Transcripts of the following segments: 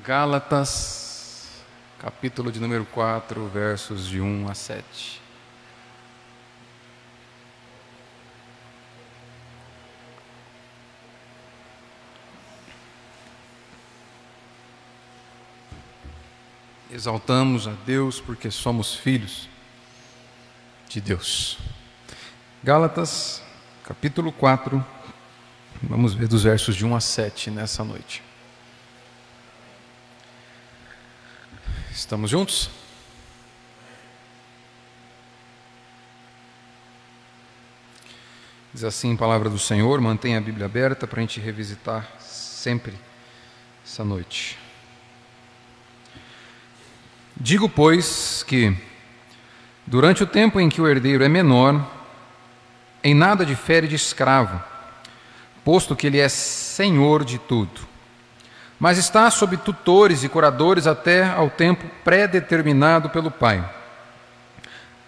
Gálatas, capítulo de número 4, versos de 1 a 7. Exaltamos a Deus porque somos filhos de Deus. Gálatas, capítulo 4, vamos ver dos versos de 1 a 7 nessa noite. Estamos juntos? Diz assim a palavra do Senhor, mantenha a Bíblia aberta para a gente revisitar sempre essa noite. Digo, pois, que durante o tempo em que o herdeiro é menor, em nada difere de escravo, posto que ele é senhor de tudo, mas está sob tutores e curadores até ao tempo pré-determinado pelo Pai.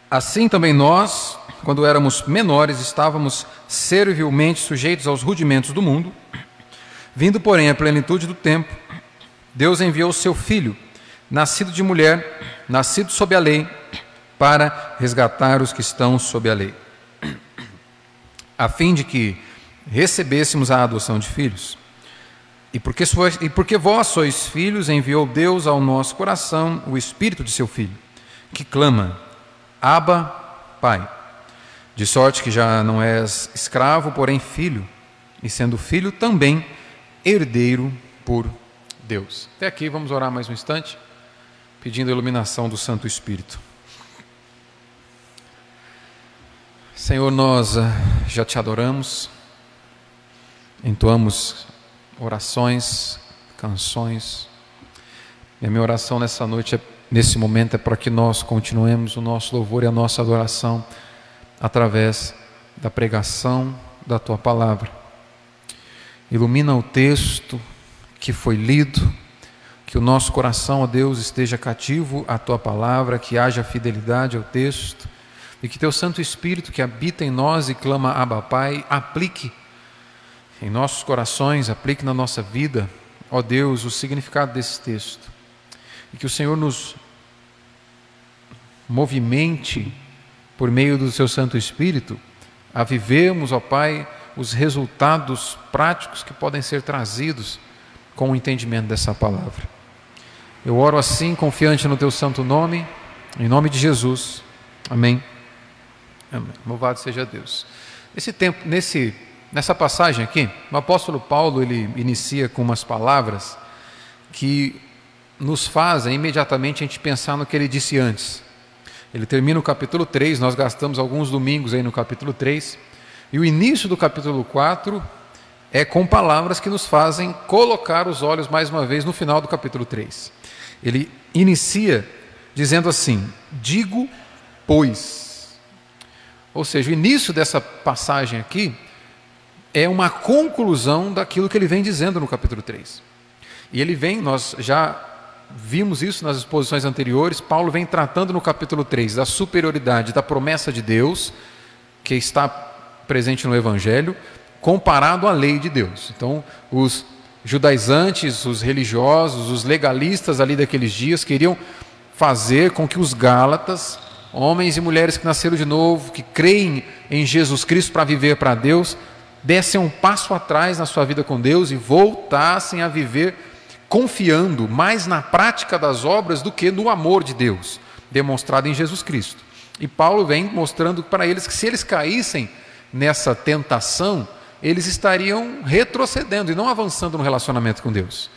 Assim também nós, quando éramos menores, estávamos servilmente sujeitos aos rudimentos do mundo, vindo, porém, à plenitude do tempo, Deus enviou o seu Filho nascido de mulher, nascido sob a lei, para resgatar os que estão sob a lei, a fim de que recebêssemos a adoção de filhos. E porque, sois, e porque vós sois filhos, enviou Deus ao nosso coração o Espírito de seu Filho, que clama, Abba, Pai. De sorte que já não és escravo, porém filho, e sendo filho também herdeiro por Deus. Até aqui, vamos orar mais um instante pedindo a iluminação do Santo Espírito. Senhor, nós eh, já te adoramos, entoamos orações, canções. E a minha oração nessa noite, é, nesse momento, é para que nós continuemos o nosso louvor e a nossa adoração através da pregação da tua palavra. Ilumina o texto que foi lido que o nosso coração, ó Deus, esteja cativo à tua palavra, que haja fidelidade ao texto e que teu Santo Espírito que habita em nós e clama Abba Pai, aplique em nossos corações, aplique na nossa vida, ó Deus, o significado desse texto. E que o Senhor nos movimente por meio do seu Santo Espírito a vivermos, ó Pai, os resultados práticos que podem ser trazidos com o entendimento dessa palavra. Eu oro assim, confiante no teu santo nome, em nome de Jesus. Amém. Amém. Louvado seja Deus. Nesse tempo, nesse, nessa passagem aqui, o apóstolo Paulo ele inicia com umas palavras que nos fazem imediatamente a gente pensar no que ele disse antes. Ele termina o capítulo 3, nós gastamos alguns domingos aí no capítulo 3, e o início do capítulo 4 é com palavras que nos fazem colocar os olhos mais uma vez no final do capítulo 3. Ele inicia dizendo assim: Digo, pois. Ou seja, o início dessa passagem aqui é uma conclusão daquilo que ele vem dizendo no capítulo 3. E ele vem, nós já vimos isso nas exposições anteriores, Paulo vem tratando no capítulo 3 da superioridade da promessa de Deus, que está presente no Evangelho, comparado à lei de Deus. Então, os judaizantes, os religiosos, os legalistas ali daqueles dias queriam fazer com que os gálatas, homens e mulheres que nasceram de novo, que creem em Jesus Cristo para viver para Deus, dessem um passo atrás na sua vida com Deus e voltassem a viver confiando mais na prática das obras do que no amor de Deus, demonstrado em Jesus Cristo. E Paulo vem mostrando para eles que se eles caíssem nessa tentação, eles estariam retrocedendo e não avançando no relacionamento com Deus.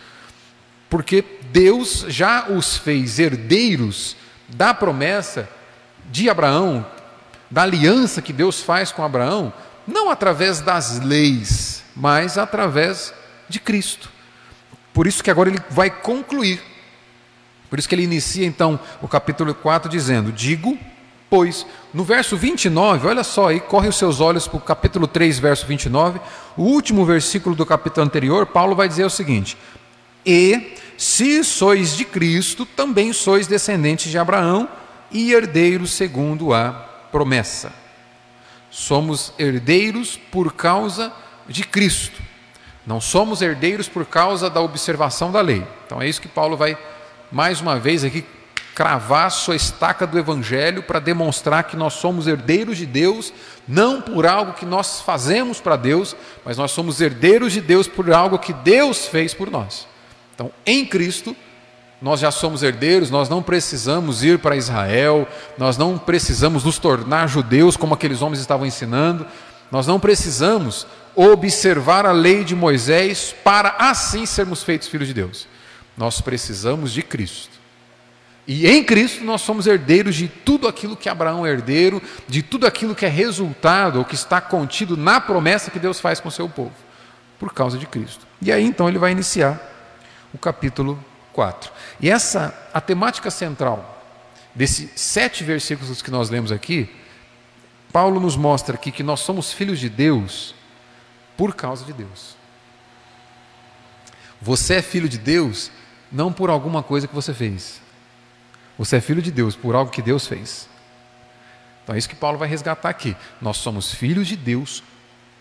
Porque Deus já os fez herdeiros da promessa de Abraão, da aliança que Deus faz com Abraão, não através das leis, mas através de Cristo. Por isso que agora ele vai concluir. Por isso que ele inicia então o capítulo 4 dizendo: Digo, Pois, no verso 29, olha só aí, corre os seus olhos para o capítulo 3, verso 29, o último versículo do capítulo anterior, Paulo vai dizer o seguinte: E se sois de Cristo, também sois descendentes de Abraão e herdeiros segundo a promessa. Somos herdeiros por causa de Cristo. Não somos herdeiros por causa da observação da lei. Então é isso que Paulo vai mais uma vez aqui cravar sua estaca do evangelho para demonstrar que nós somos herdeiros de Deus, não por algo que nós fazemos para Deus, mas nós somos herdeiros de Deus por algo que Deus fez por nós. Então, em Cristo, nós já somos herdeiros, nós não precisamos ir para Israel, nós não precisamos nos tornar judeus como aqueles homens estavam ensinando, nós não precisamos observar a lei de Moisés para assim sermos feitos filhos de Deus. Nós precisamos de Cristo. E em Cristo nós somos herdeiros de tudo aquilo que Abraão é herdeiro, de tudo aquilo que é resultado ou que está contido na promessa que Deus faz com o seu povo, por causa de Cristo. E aí então ele vai iniciar o capítulo 4. E essa, a temática central desses sete versículos que nós lemos aqui, Paulo nos mostra aqui que nós somos filhos de Deus por causa de Deus. Você é filho de Deus não por alguma coisa que você fez. Você é filho de Deus por algo que Deus fez. Então é isso que Paulo vai resgatar aqui. Nós somos filhos de Deus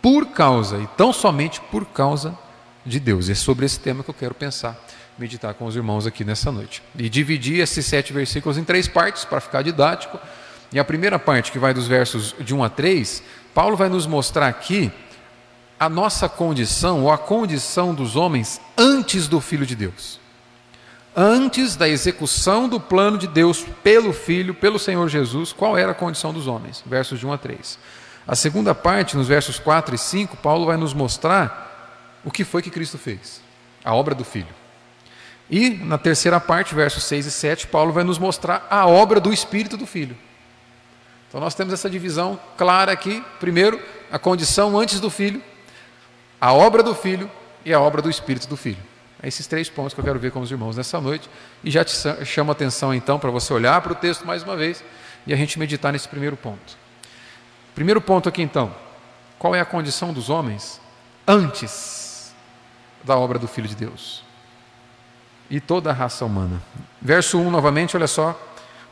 por causa, e tão somente por causa de Deus. E é sobre esse tema que eu quero pensar meditar com os irmãos aqui nessa noite. E dividir esses sete versículos em três partes para ficar didático. E a primeira parte, que vai dos versos de 1 a 3, Paulo vai nos mostrar aqui a nossa condição, ou a condição dos homens antes do Filho de Deus. Antes da execução do plano de Deus pelo Filho, pelo Senhor Jesus, qual era a condição dos homens? Versos de 1 a 3. A segunda parte, nos versos 4 e 5, Paulo vai nos mostrar o que foi que Cristo fez, a obra do Filho. E na terceira parte, versos 6 e 7, Paulo vai nos mostrar a obra do Espírito do Filho. Então nós temos essa divisão clara aqui. Primeiro, a condição antes do Filho, a obra do Filho e a obra do Espírito do Filho. É esses três pontos que eu quero ver com os irmãos nessa noite. E já te chamo a atenção então para você olhar para o texto mais uma vez e a gente meditar nesse primeiro ponto. Primeiro ponto aqui então: qual é a condição dos homens antes da obra do Filho de Deus? E toda a raça humana. Verso 1 novamente, olha só.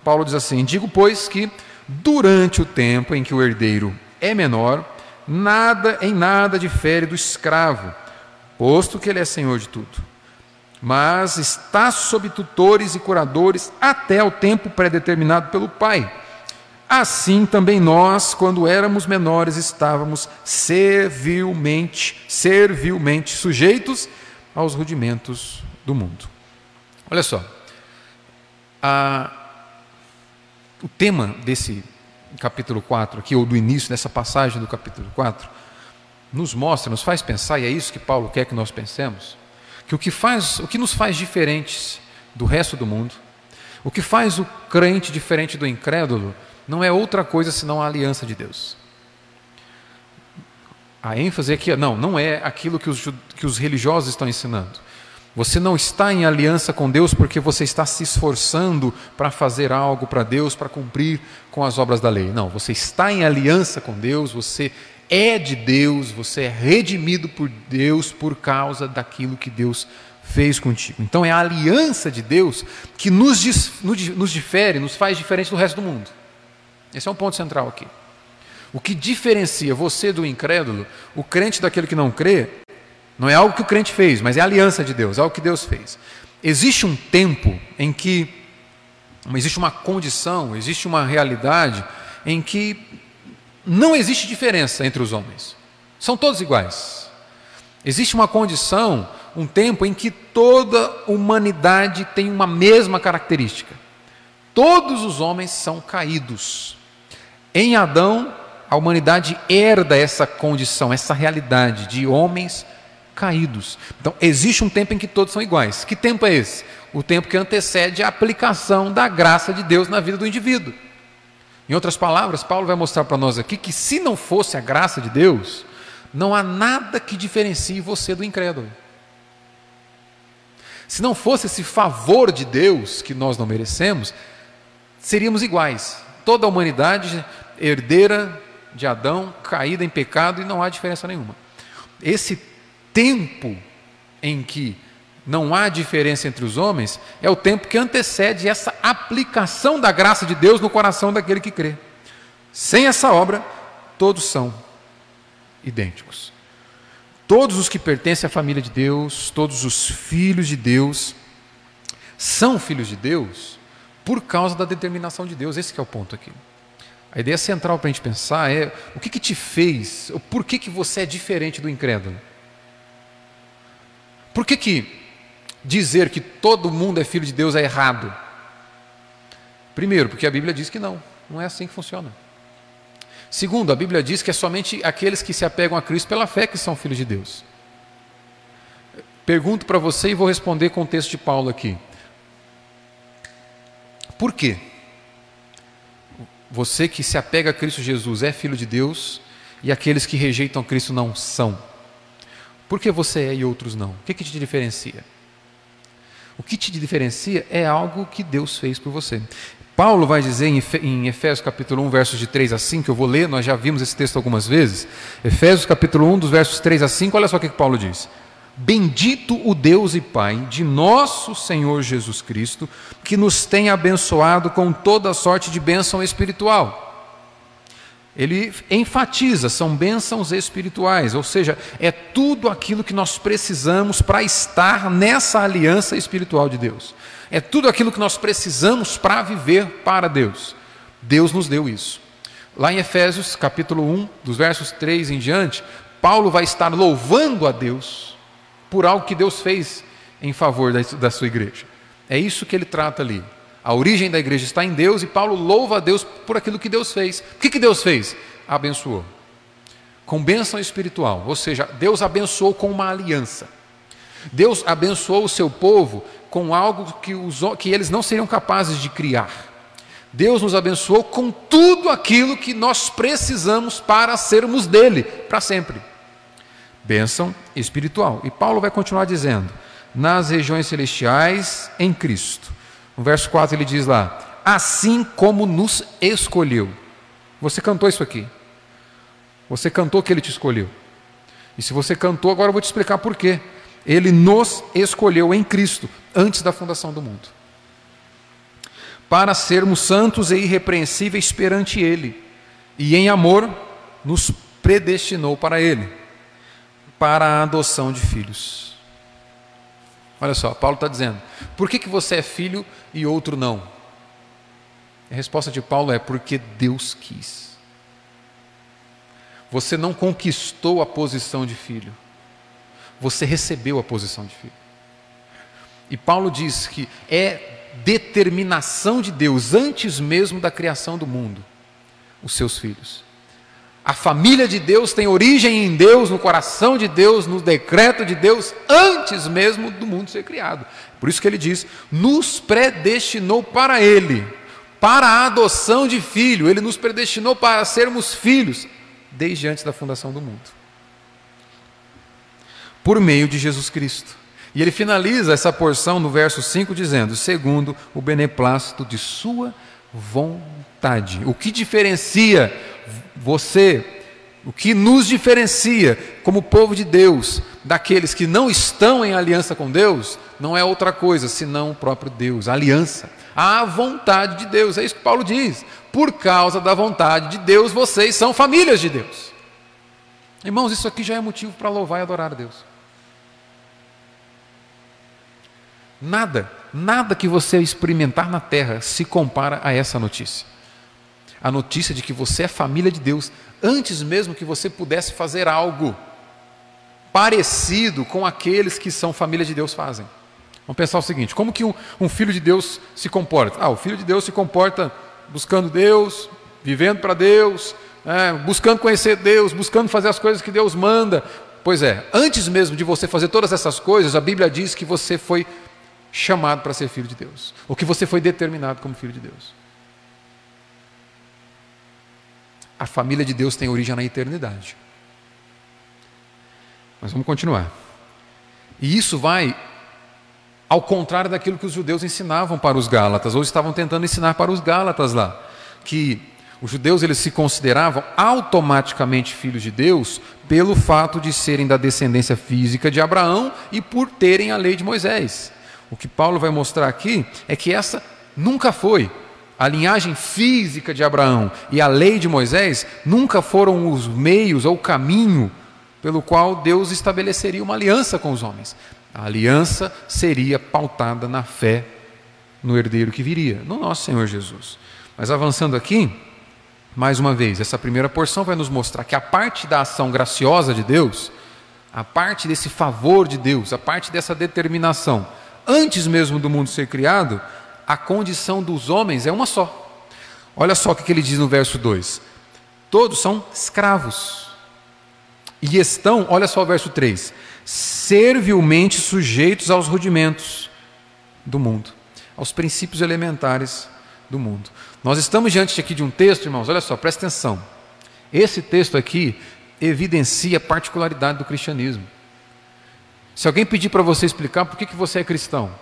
Paulo diz assim: Digo, pois, que durante o tempo em que o herdeiro é menor, nada em nada difere do escravo, posto que ele é senhor de tudo. Mas está sob tutores e curadores até o tempo predeterminado pelo Pai. Assim também nós, quando éramos menores, estávamos servilmente, servilmente sujeitos aos rudimentos do mundo. Olha só, a, o tema desse capítulo 4 aqui, ou do início dessa passagem do capítulo 4, nos mostra, nos faz pensar, e é isso que Paulo quer que nós pensemos, que o que, faz, o que nos faz diferentes do resto do mundo, o que faz o crente diferente do incrédulo, não é outra coisa senão a aliança de Deus. A ênfase aqui, não, não é aquilo que os, que os religiosos estão ensinando. Você não está em aliança com Deus porque você está se esforçando para fazer algo para Deus, para cumprir com as obras da lei. Não, você está em aliança com Deus, você é de Deus, você é redimido por Deus por causa daquilo que Deus fez contigo. Então é a aliança de Deus que nos, nos difere, nos faz diferente do resto do mundo. Esse é um ponto central aqui. O que diferencia você do incrédulo, o crente daquele que não crê, não é algo que o crente fez, mas é a aliança de Deus, é algo que Deus fez. Existe um tempo em que existe uma condição, existe uma realidade em que não existe diferença entre os homens. São todos iguais. Existe uma condição, um tempo em que toda humanidade tem uma mesma característica. Todos os homens são caídos. Em Adão, a humanidade herda essa condição, essa realidade de homens caídos. Então, existe um tempo em que todos são iguais. Que tempo é esse? O tempo que antecede a aplicação da graça de Deus na vida do indivíduo. Em outras palavras, Paulo vai mostrar para nós aqui que se não fosse a graça de Deus, não há nada que diferencie você do incrédulo. Se não fosse esse favor de Deus que nós não merecemos, seríamos iguais. Toda a humanidade herdeira de Adão, caída em pecado e não há diferença nenhuma. Esse tempo em que não há diferença entre os homens é o tempo que antecede essa aplicação da graça de Deus no coração daquele que crê. Sem essa obra, todos são idênticos. Todos os que pertencem à família de Deus, todos os filhos de Deus, são filhos de Deus por causa da determinação de Deus. Esse é o ponto aqui. A ideia central para a gente pensar é o que, que te fez, por que, que você é diferente do incrédulo? Por que, que dizer que todo mundo é filho de Deus é errado? Primeiro, porque a Bíblia diz que não, não é assim que funciona. Segundo, a Bíblia diz que é somente aqueles que se apegam a Cristo pela fé que são filhos de Deus. Pergunto para você e vou responder com o texto de Paulo aqui. Por quê? Você que se apega a Cristo Jesus é filho de Deus e aqueles que rejeitam Cristo não são. Por que você é e outros não? O que, que te diferencia? O que te diferencia é algo que Deus fez por você. Paulo vai dizer em Efésios capítulo 1, versos de 3 a 5, eu vou ler, nós já vimos esse texto algumas vezes. Efésios capítulo 1, dos versos 3 a 5, olha só o que Paulo diz. Bendito o Deus e Pai de nosso Senhor Jesus Cristo, que nos tem abençoado com toda sorte de bênção espiritual. Ele enfatiza, são bênçãos espirituais, ou seja, é tudo aquilo que nós precisamos para estar nessa aliança espiritual de Deus. É tudo aquilo que nós precisamos para viver para Deus. Deus nos deu isso. Lá em Efésios, capítulo 1, dos versos 3 em diante, Paulo vai estar louvando a Deus por algo que Deus fez em favor da, sua igreja. É isso que ele trata ali. A origem da igreja está em Deus e Paulo louva a Deus por aquilo que Deus fez. O que, que Deus fez? Abençoou. Com bênção espiritual, ou seja, Deus abençoou com uma aliança. Deus abençoou o seu povo com algo que, os, que eles não seriam capazes de criar. Deus nos abençoou com tudo aquilo que nós precisamos para sermos dele para sempre. Bênção espiritual. E Paulo vai continuar dizendo: nas regiões celestiais em Cristo. No verso 4 ele diz lá: assim como nos escolheu. Você cantou isso aqui. Você cantou que ele te escolheu. E se você cantou, agora eu vou te explicar por quê. Ele nos escolheu em Cristo antes da fundação do mundo, para sermos santos e irrepreensíveis perante Ele, e em amor nos predestinou para Ele, para a adoção de filhos. Olha só, Paulo está dizendo: por que, que você é filho e outro não? A resposta de Paulo é: porque Deus quis. Você não conquistou a posição de filho você recebeu a posição de filho. E Paulo diz que é determinação de Deus, antes mesmo da criação do mundo, os seus filhos. A família de Deus tem origem em Deus, no coração de Deus, no decreto de Deus, antes mesmo do mundo ser criado. Por isso que ele diz: nos predestinou para Ele, para a adoção de filho, Ele nos predestinou para sermos filhos, desde antes da fundação do mundo por meio de Jesus Cristo. E ele finaliza essa porção no verso 5 dizendo: segundo o beneplácito de Sua vontade. O que diferencia você, o que nos diferencia como povo de Deus daqueles que não estão em aliança com Deus, não é outra coisa senão o próprio Deus, a aliança, a vontade de Deus. É isso que Paulo diz. Por causa da vontade de Deus, vocês são famílias de Deus. Irmãos, isso aqui já é motivo para louvar e adorar a Deus. Nada, nada que você experimentar na terra se compara a essa notícia. A notícia de que você é família de Deus, antes mesmo que você pudesse fazer algo parecido com aqueles que são família de Deus fazem. Vamos pensar o seguinte: como que um, um filho de Deus se comporta? Ah, o filho de Deus se comporta buscando Deus, vivendo para Deus, é, buscando conhecer Deus, buscando fazer as coisas que Deus manda. Pois é, antes mesmo de você fazer todas essas coisas, a Bíblia diz que você foi chamado para ser filho de Deus, ou que você foi determinado como filho de Deus. A família de Deus tem origem na eternidade. Mas vamos continuar. E isso vai ao contrário daquilo que os judeus ensinavam para os gálatas, ou estavam tentando ensinar para os gálatas lá, que os judeus eles se consideravam automaticamente filhos de Deus pelo fato de serem da descendência física de Abraão e por terem a lei de Moisés. O que Paulo vai mostrar aqui é que essa nunca foi. A linhagem física de Abraão e a lei de Moisés nunca foram os meios ou o caminho pelo qual Deus estabeleceria uma aliança com os homens. A aliança seria pautada na fé no herdeiro que viria, no nosso Senhor Jesus. Mas avançando aqui, mais uma vez, essa primeira porção vai nos mostrar que a parte da ação graciosa de Deus, a parte desse favor de Deus, a parte dessa determinação, antes mesmo do mundo ser criado, a condição dos homens é uma só. Olha só o que ele diz no verso 2: todos são escravos. E estão, olha só o verso 3, servilmente sujeitos aos rudimentos do mundo, aos princípios elementares do mundo. Nós estamos diante aqui de um texto, irmãos, olha só, presta atenção. Esse texto aqui evidencia a particularidade do cristianismo. Se alguém pedir para você explicar por que, que você é cristão,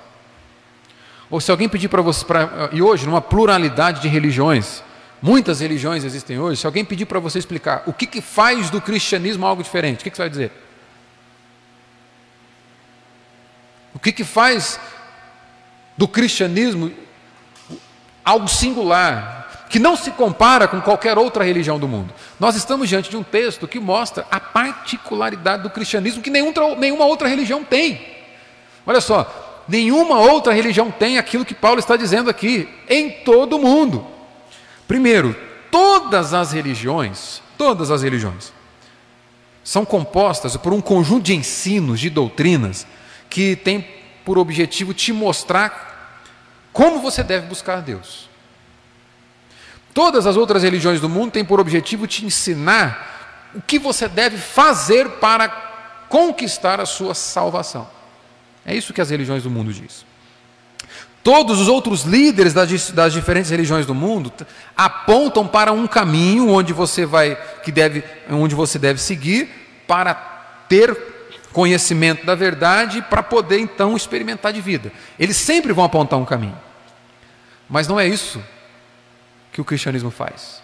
ou se alguém pedir para você, pra, e hoje, numa pluralidade de religiões, muitas religiões existem hoje, se alguém pedir para você explicar o que, que faz do cristianismo algo diferente, o que, que você vai dizer? O que, que faz do cristianismo algo singular, que não se compara com qualquer outra religião do mundo. Nós estamos diante de um texto que mostra a particularidade do cristianismo que nenhum, nenhuma outra religião tem. Olha só, nenhuma outra religião tem aquilo que Paulo está dizendo aqui, em todo o mundo. Primeiro, todas as religiões, todas as religiões, são compostas por um conjunto de ensinos, de doutrinas, que tem por objetivo te mostrar como você deve buscar Deus? Todas as outras religiões do mundo têm por objetivo te ensinar o que você deve fazer para conquistar a sua salvação. É isso que as religiões do mundo dizem. Todos os outros líderes das, das, diferentes religiões do mundo apontam para um caminho onde você vai, que deve, onde você deve seguir para ter conhecimento da verdade para poder então experimentar de vida. Eles sempre vão apontar um caminho. Mas não é isso que o cristianismo faz.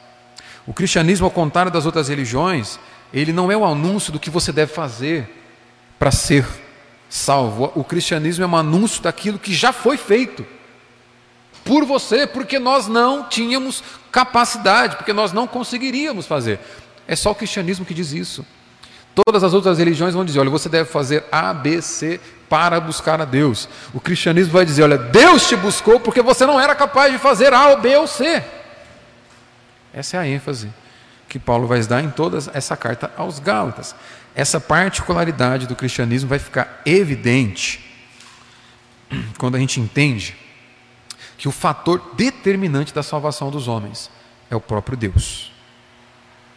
O cristianismo, ao contrário das outras religiões, ele não é o anúncio do que você deve fazer para ser salvo. O cristianismo é um anúncio daquilo que já foi feito por você, porque nós não tínhamos capacidade, porque nós não conseguiríamos fazer. É só o cristianismo que diz isso. Todas as outras religiões vão dizer: olha, você deve fazer A, B, C para buscar a Deus. O cristianismo vai dizer: olha, Deus te buscou porque você não era capaz de fazer A, B ou C. Essa é a ênfase que Paulo vai dar em toda essa carta aos Gálatas. Essa particularidade do cristianismo vai ficar evidente quando a gente entende que o fator determinante da salvação dos homens é o próprio Deus,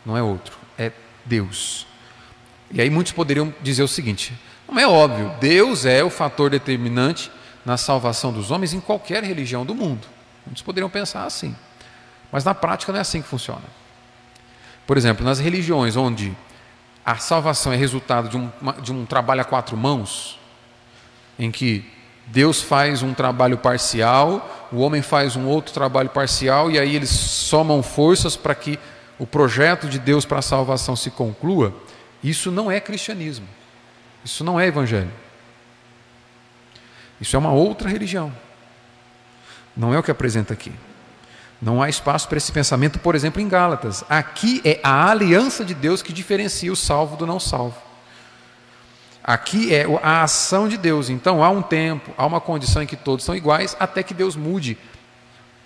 não é outro, é Deus. E aí muitos poderiam dizer o seguinte: não é óbvio, Deus é o fator determinante na salvação dos homens em qualquer religião do mundo. Muitos poderiam pensar assim. Mas na prática não é assim que funciona. Por exemplo, nas religiões onde a salvação é resultado de um, de um trabalho a quatro mãos, em que Deus faz um trabalho parcial, o homem faz um outro trabalho parcial, e aí eles somam forças para que o projeto de Deus para a salvação se conclua. Isso não é cristianismo. Isso não é evangelho. Isso é uma outra religião. Não é o que apresenta aqui. Não há espaço para esse pensamento, por exemplo, em Gálatas. Aqui é a aliança de Deus que diferencia o salvo do não salvo. Aqui é a ação de Deus. Então há um tempo, há uma condição em que todos são iguais, até que Deus mude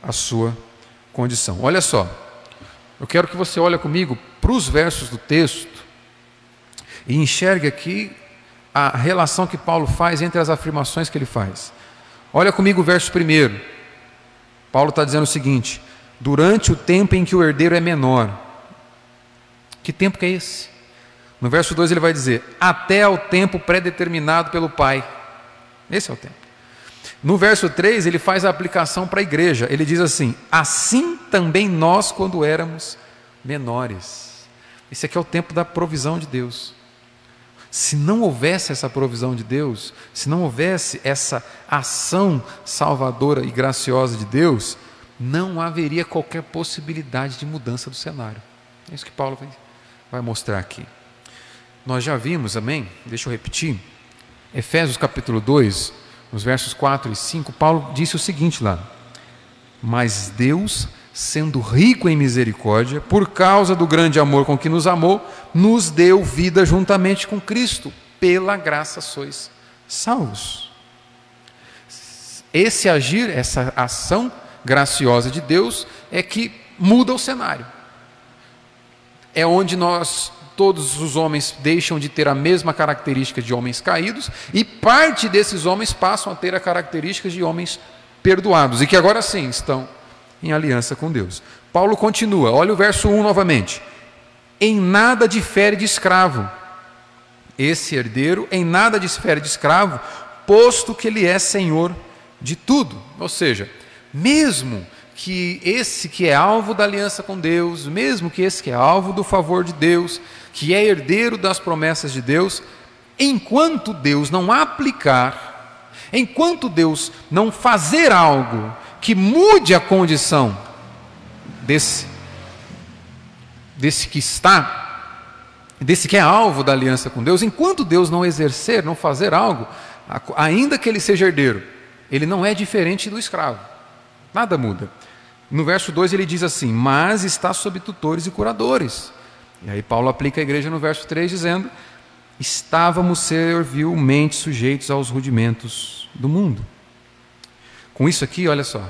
a sua condição. Olha só, eu quero que você olhe comigo para os versos do texto e enxergue aqui a relação que Paulo faz entre as afirmações que ele faz. Olha comigo o verso primeiro. Paulo está dizendo o seguinte: durante o tempo em que o herdeiro é menor. Que tempo que é esse? No verso 2 ele vai dizer: até ao tempo pré-determinado pelo Pai. Esse é o tempo. No verso 3 ele faz a aplicação para a igreja. Ele diz assim: assim também nós, quando éramos menores. Esse aqui é o tempo da provisão de Deus. Se não houvesse essa provisão de Deus, se não houvesse essa ação salvadora e graciosa de Deus, não haveria qualquer possibilidade de mudança do cenário. É isso que Paulo vai, mostrar aqui. Nós já vimos, amém? Deixa eu repetir. Efésios capítulo 2, nos versos 4 e 5, Paulo disse o seguinte lá: Mas Deus sendo rico em misericórdia, por causa do grande amor com que nos amou, nos deu vida juntamente com Cristo. Pela graça sois salvos. Esse agir, essa ação graciosa de Deus é que muda o cenário. É onde nós todos os homens deixam de ter a mesma característica de homens caídos e parte desses homens passam a ter a característica de homens perdoados e que agora sim estão em aliança com Deus. Paulo continua, olha o verso 1 novamente. Em nada difere de escravo. Esse herdeiro em nada difere de escravo, posto que ele é senhor de tudo. Ou seja, mesmo que esse que é alvo da aliança com Deus, mesmo que esse que é alvo do favor de Deus, que é herdeiro das promessas de Deus, enquanto Deus não aplicar, enquanto Deus não fazer algo que mude a condição desse, desse que está, desse que é alvo da aliança com Deus, enquanto Deus não exercer, não fazer algo, ainda que ele seja herdeiro, ele não é diferente do escravo, nada muda. No verso 2 ele diz assim: Mas está sob tutores e curadores. E aí Paulo aplica a igreja no verso 3 dizendo: Estávamos servilmente sujeitos aos rudimentos do mundo. Com isso aqui, olha só,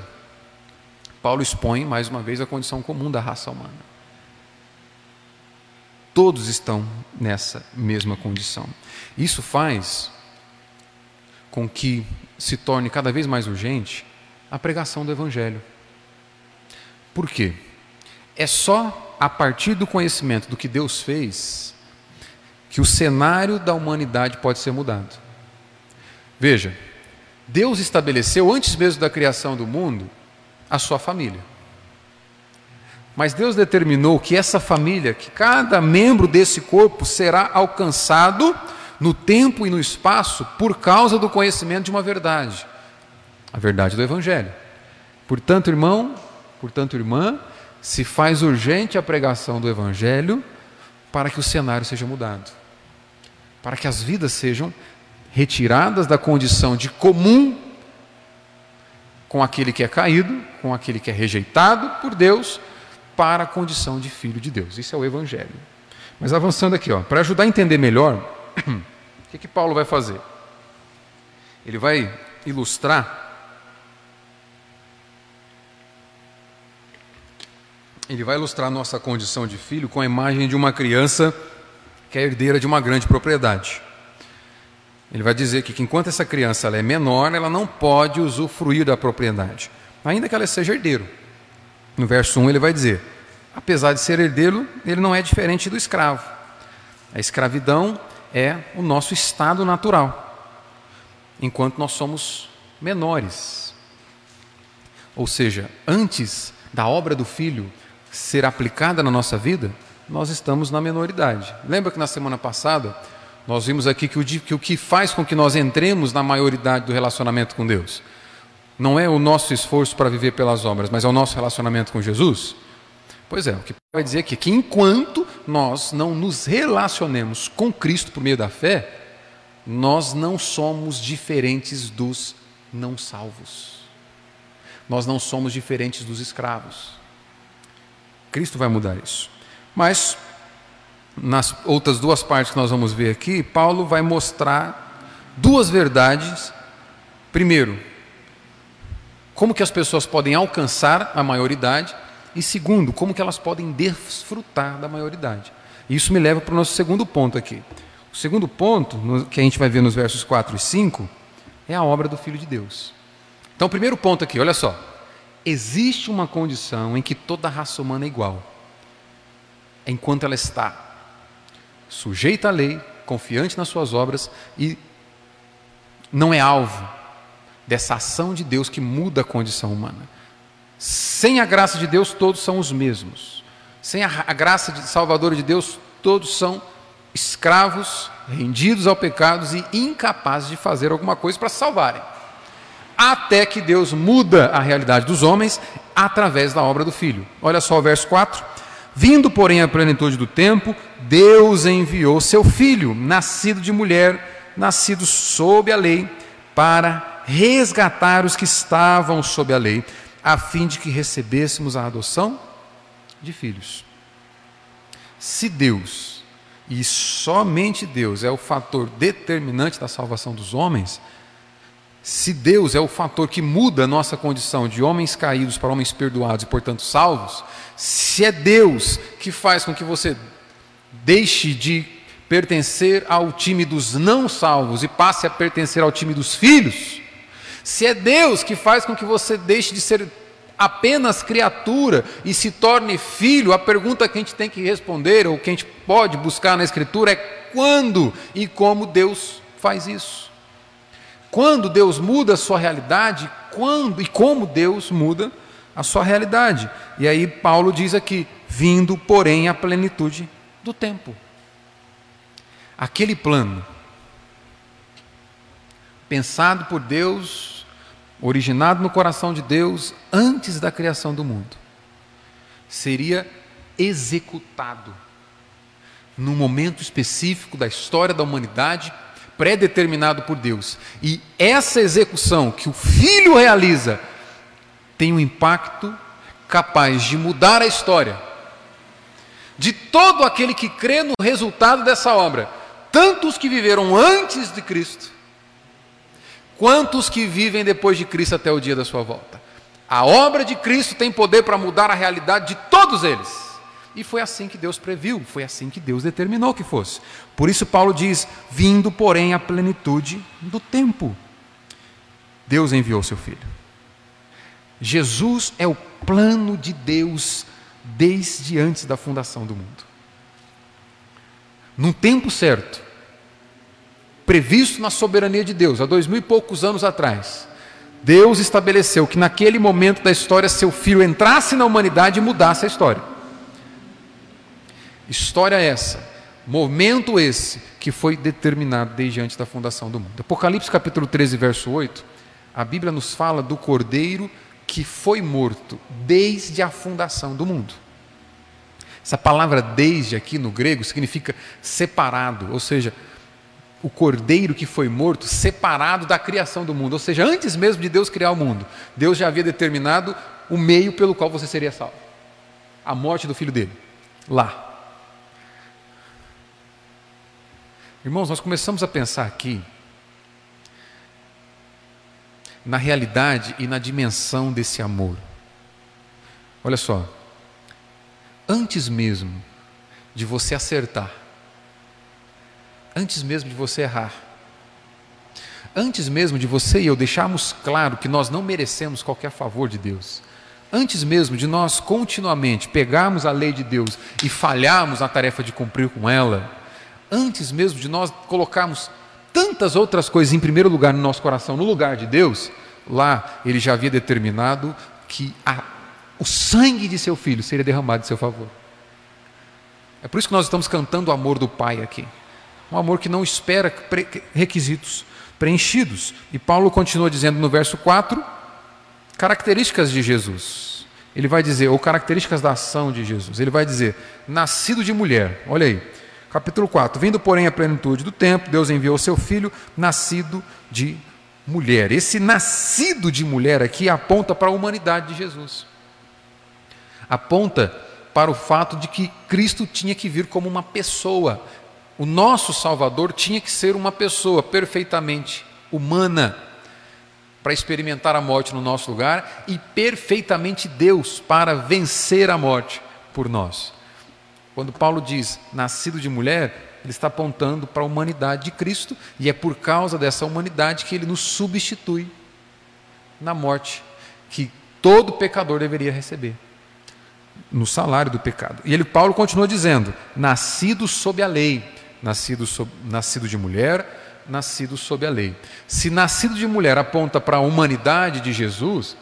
Paulo expõe mais uma vez a condição comum da raça humana. Todos estão nessa mesma condição. Isso faz com que se torne cada vez mais urgente a pregação do Evangelho. Por quê? É só a partir do conhecimento do que Deus fez, que o cenário da humanidade pode ser mudado. Veja, Deus estabeleceu, antes mesmo da criação do mundo, a sua família. Mas Deus determinou que essa família, que cada membro desse corpo será alcançado no tempo e no espaço por causa do conhecimento de uma verdade, a verdade do Evangelho. Portanto, irmão, portanto, irmã, se faz urgente a pregação do Evangelho para que o cenário seja mudado, para que as vidas sejam retiradas da condição de comum com aquele que é caído, com aquele que é rejeitado por Deus, para a condição de filho de Deus. Isso é o Evangelho. Mas avançando aqui, para ajudar a entender melhor, o que, que Paulo vai fazer? Ele vai ilustrar ele vai ilustrar nossa condição de filho com a imagem de uma criança que é herdeira de uma grande propriedade. Ele vai dizer que, que enquanto essa criança é menor, ela não pode usufruir da propriedade, ainda que ela seja herdeiro. No verso 1 ele vai dizer: apesar de ser herdeiro, ele não é diferente do escravo. A escravidão é o nosso estado natural, enquanto nós somos menores. Ou seja, antes da obra do filho, ser aplicada na nossa vida, nós estamos na menoridade. Lembra que na semana passada nós vimos aqui que o, que o que faz com que nós entremos na maioridade do relacionamento com Deus não é o nosso esforço para viver pelas obras, mas é o nosso relacionamento com Jesus? Pois é, o que vai dizer aqui que enquanto nós não nos relacionemos com Cristo por meio da fé, nós não somos diferentes dos não salvos. Nós não somos diferentes dos escravos. Cristo vai mudar isso. Mas, nas outras duas partes que nós vamos ver aqui, Paulo vai mostrar duas verdades. Primeiro, como que as pessoas podem alcançar a maioridade. E segundo, como que elas podem desfrutar da maioridade. Isso me leva para o nosso segundo ponto aqui. O segundo ponto, que a gente vai ver nos versos 4 e 5, é a obra do Filho de Deus. Então, o primeiro ponto aqui, olha só existe uma condição em que toda a raça humana é igual, enquanto ela está sujeita à lei, confiante nas suas obras e não é alvo dessa ação de Deus que muda a condição humana. Sem a graça de Deus, todos são os mesmos. Sem a, a graça de salvadora de Deus, todos são escravos, rendidos ao pecado e incapazes de fazer alguma coisa para salvarem até que Deus muda a realidade dos homens através da obra do Filho. Olha só o verso 4. Vindo, porém, à plenitude do tempo, Deus enviou seu filho, nascido de mulher, nascido sob a lei, para resgatar os que estavam sob a lei, a fim de que recebêssemos a adoção de filhos. Se Deus, e somente Deus, é o fator determinante da salvação dos homens, se Deus é o fator que muda a nossa condição de homens caídos para homens perdoados e, portanto, salvos, se é Deus que faz com que você deixe de pertencer ao time dos não salvos e passe a pertencer ao time dos filhos, se é Deus que faz com que você deixe de ser apenas criatura e se torne filho, a pergunta que a gente tem que responder, ou que a gente pode buscar na Escritura, é quando e como Deus faz isso. Quando Deus muda a sua realidade, quando e como Deus muda a sua realidade. E aí Paulo diz aqui: vindo, porém, à plenitude do tempo. Aquele plano, pensado por Deus, originado no coração de Deus antes da criação do mundo, seria executado num momento específico da história da humanidade pré-determinado por Deus. E essa execução que o filho realiza tem um impacto capaz de mudar a história de todo aquele que crê no resultado dessa obra, tanto os que viveram antes de Cristo, quanto os que vivem depois de Cristo até o dia da sua volta. A obra de Cristo tem poder para mudar a realidade de todos eles. E foi assim que Deus previu, foi assim que Deus determinou que fosse. Por isso, Paulo diz: vindo, porém, a plenitude do tempo. Deus enviou seu filho. Jesus é o plano de Deus desde antes da fundação do mundo. Num tempo certo, previsto na soberania de Deus, há dois mil e poucos anos atrás, Deus estabeleceu que naquele momento da história seu filho entrasse na humanidade e mudasse a história. História essa, momento esse que foi determinado desde antes da fundação do mundo. Apocalipse capítulo 13, verso 8, a Bíblia nos fala do cordeiro que foi morto desde a fundação do mundo. Essa palavra desde aqui no grego significa separado, ou seja, o cordeiro que foi morto separado da criação do mundo, ou seja, antes mesmo de Deus criar o mundo, Deus já havia determinado o meio pelo qual você seria salvo. A morte do filho dele. Lá, Irmãos, nós começamos a pensar aqui na realidade e na dimensão desse amor. Olha só, antes mesmo de você acertar, antes mesmo de você errar, antes mesmo de você e eu deixarmos claro que nós não merecemos qualquer favor de Deus, antes mesmo de nós continuamente pegarmos a lei de Deus e falharmos na tarefa de cumprir com ela, antes mesmo de nós colocarmos tantas outras coisas em primeiro lugar no nosso coração, no lugar de Deus, lá ele já havia determinado que a, o sangue de seu filho seria derramado em seu favor. É por isso que nós estamos cantando o amor do Pai aqui. Um amor que não espera requisitos preenchidos. E Paulo continua dizendo no verso 4, características de Jesus. Ele vai dizer, ou características da ação de Jesus. Ele vai dizer, nascido de mulher. Olha aí, Capítulo 4: Vindo, porém, a plenitude do tempo, Deus enviou seu filho, nascido de mulher. Esse nascido de mulher aqui aponta para a humanidade de Jesus. Aponta para o fato de que Cristo tinha que vir como uma pessoa. O nosso Salvador tinha que ser uma pessoa perfeitamente humana para experimentar a morte no nosso lugar e perfeitamente Deus para vencer a morte por nós. Quando Paulo diz nascido de mulher, ele está apontando para a humanidade de Cristo e é por causa dessa humanidade que ele nos substitui na morte que todo pecador deveria receber no salário do pecado. E ele Paulo continua dizendo: nascido sob a lei, nascido, sob, nascido de mulher, nascido sob a lei. Se nascido de mulher aponta para a humanidade de Jesus,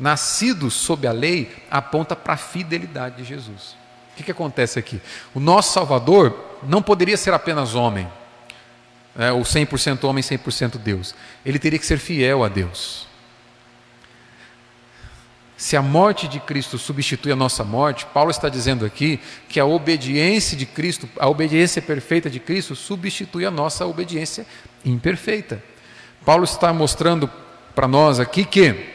nascido sob a lei aponta para a fidelidade de Jesus. O que, que acontece aqui? O nosso Salvador não poderia ser apenas homem, é, ou 100% homem, 100% Deus. Ele teria que ser fiel a Deus. Se a morte de Cristo substitui a nossa morte, Paulo está dizendo aqui que a obediência de Cristo, a obediência perfeita de Cristo, substitui a nossa obediência imperfeita. Paulo está mostrando para nós aqui que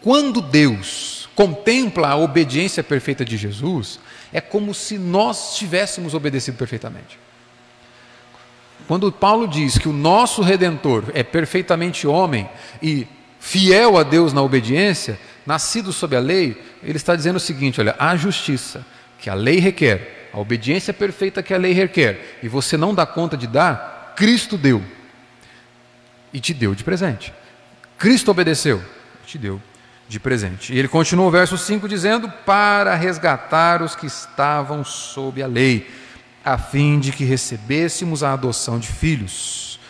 quando Deus contempla a obediência perfeita de Jesus, é como se nós tivéssemos obedecido perfeitamente. Quando Paulo diz que o nosso redentor é perfeitamente homem e fiel a Deus na obediência, nascido sob a lei, ele está dizendo o seguinte: olha, a justiça que a lei requer, a obediência perfeita que a lei requer, e você não dá conta de dar, Cristo deu. E te deu de presente. Cristo obedeceu, te deu de presente. E ele continua o verso 5 dizendo: Para resgatar os que estavam sob a lei, a fim de que recebêssemos a adoção de filhos.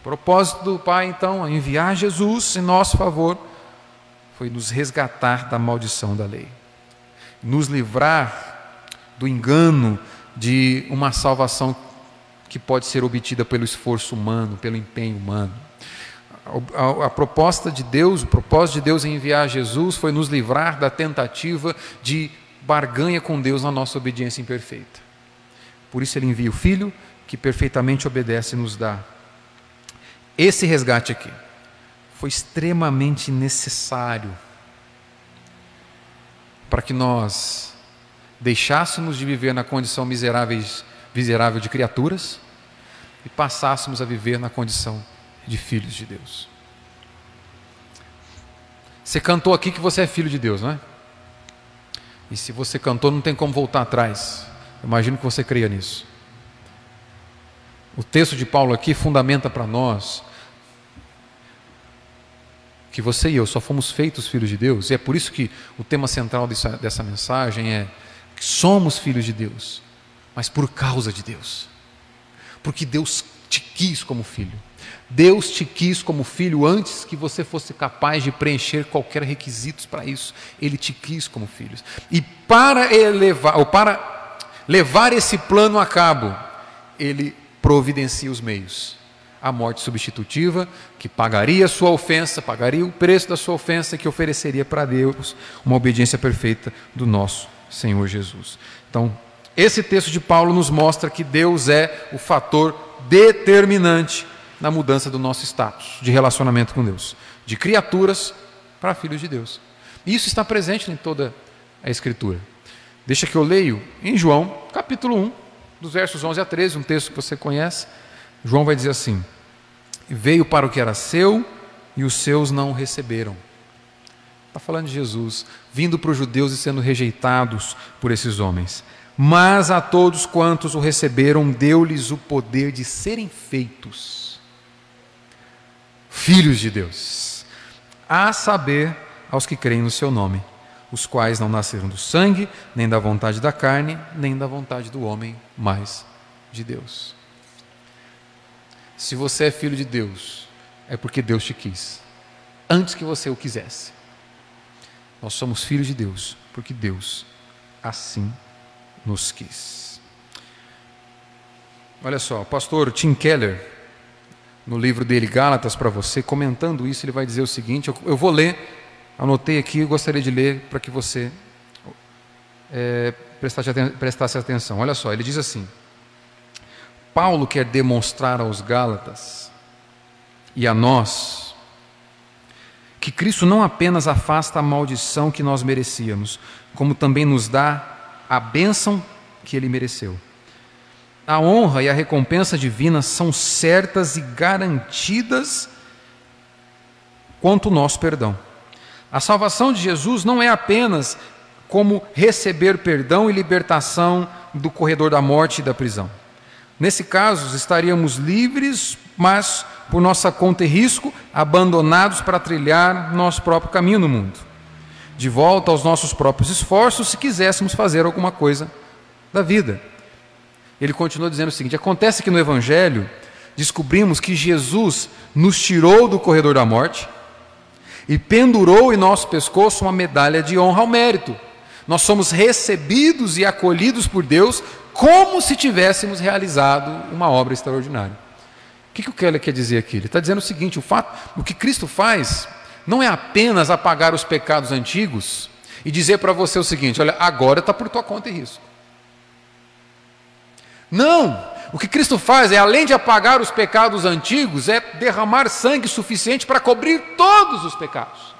O propósito do Pai, então, é enviar Jesus em nosso favor, foi nos resgatar da maldição da lei, nos livrar do engano de uma salvação que pode ser obtida pelo esforço humano, pelo empenho humano. A, a, proposta de Deus, o propósito de Deus em enviar Jesus foi nos livrar da tentativa de barganha com Deus na nossa obediência imperfeita. Por isso ele envia o Filho, que perfeitamente obedece e nos dá. Esse resgate aqui foi extremamente necessário para que nós deixássemos de viver na condição miseráveis, miserável de criaturas e passássemos a viver na condição de filhos de Deus. Você cantou aqui que você é filho de Deus, não é? E se você cantou, não tem como voltar atrás. Eu imagino que você creia nisso. O texto de Paulo aqui fundamenta para nós que você e eu só fomos feitos filhos de Deus, e é por isso que o tema central dessa, dessa mensagem é que somos filhos de Deus, mas por causa de Deus, porque Deus te quis como filho. Deus te quis como filho antes que você fosse capaz de preencher qualquer requisitos para isso. Ele te quis como filho. E para elevar, ou para levar esse plano a cabo, ele providencia os meios. A morte substitutiva, que pagaria a sua ofensa, pagaria o preço da sua ofensa, que ofereceria para Deus uma obediência perfeita do nosso Senhor Jesus. Então, esse texto de Paulo nos mostra que Deus é o fator determinante na mudança do nosso status de relacionamento com Deus, de criaturas para filhos de Deus. Isso está presente em toda a Escritura. Deixa que eu leio em João, capítulo 1, dos versos 11 a 13, um texto que você conhece. João vai dizer assim: Veio para o que era seu e os seus não o receberam. Está falando de Jesus, vindo para os judeus e sendo rejeitados por esses homens. Mas a todos quantos o receberam, deu-lhes o poder de serem feitos filhos de Deus, a saber, aos que creem no seu nome, os quais não nasceram do sangue, nem da vontade da carne, nem da vontade do homem, mas de Deus. Se você é filho de Deus, é porque Deus te quis, antes que você o quisesse. Nós somos filhos de Deus, porque Deus assim nos quis. Olha só, o pastor Tim Keller, no livro dele, Gálatas, para você, comentando isso, ele vai dizer o seguinte: eu, eu vou ler, anotei aqui, gostaria de ler para que você é, prestasse, prestasse atenção. Olha só, ele diz assim: Paulo quer demonstrar aos Gálatas e a nós que Cristo não apenas afasta a maldição que nós merecíamos, como também nos dá a bênção que ele mereceu. A honra e a recompensa divina são certas e garantidas quanto o nosso perdão. A salvação de Jesus não é apenas como receber perdão e libertação do corredor da morte e da prisão. Nesse caso, estaríamos livres, mas por nossa conta e risco, abandonados para trilhar nosso próprio caminho no mundo. De volta aos nossos próprios esforços, se quiséssemos fazer alguma coisa da vida ele continua dizendo o seguinte: acontece que no Evangelho descobrimos que Jesus nos tirou do corredor da morte e pendurou em nosso pescoço uma medalha de honra ao mérito. Nós somos recebidos e acolhidos por Deus como se tivéssemos realizado uma obra extraordinária. O que, que o Keller quer dizer aqui? Ele está dizendo o seguinte: o fato, o que Cristo faz não é apenas apagar os pecados antigos e dizer para você o seguinte: olha, agora está por tua conta e risco. Não! O que Cristo faz é, além de apagar os pecados antigos, é derramar sangue suficiente para cobrir todos os pecados.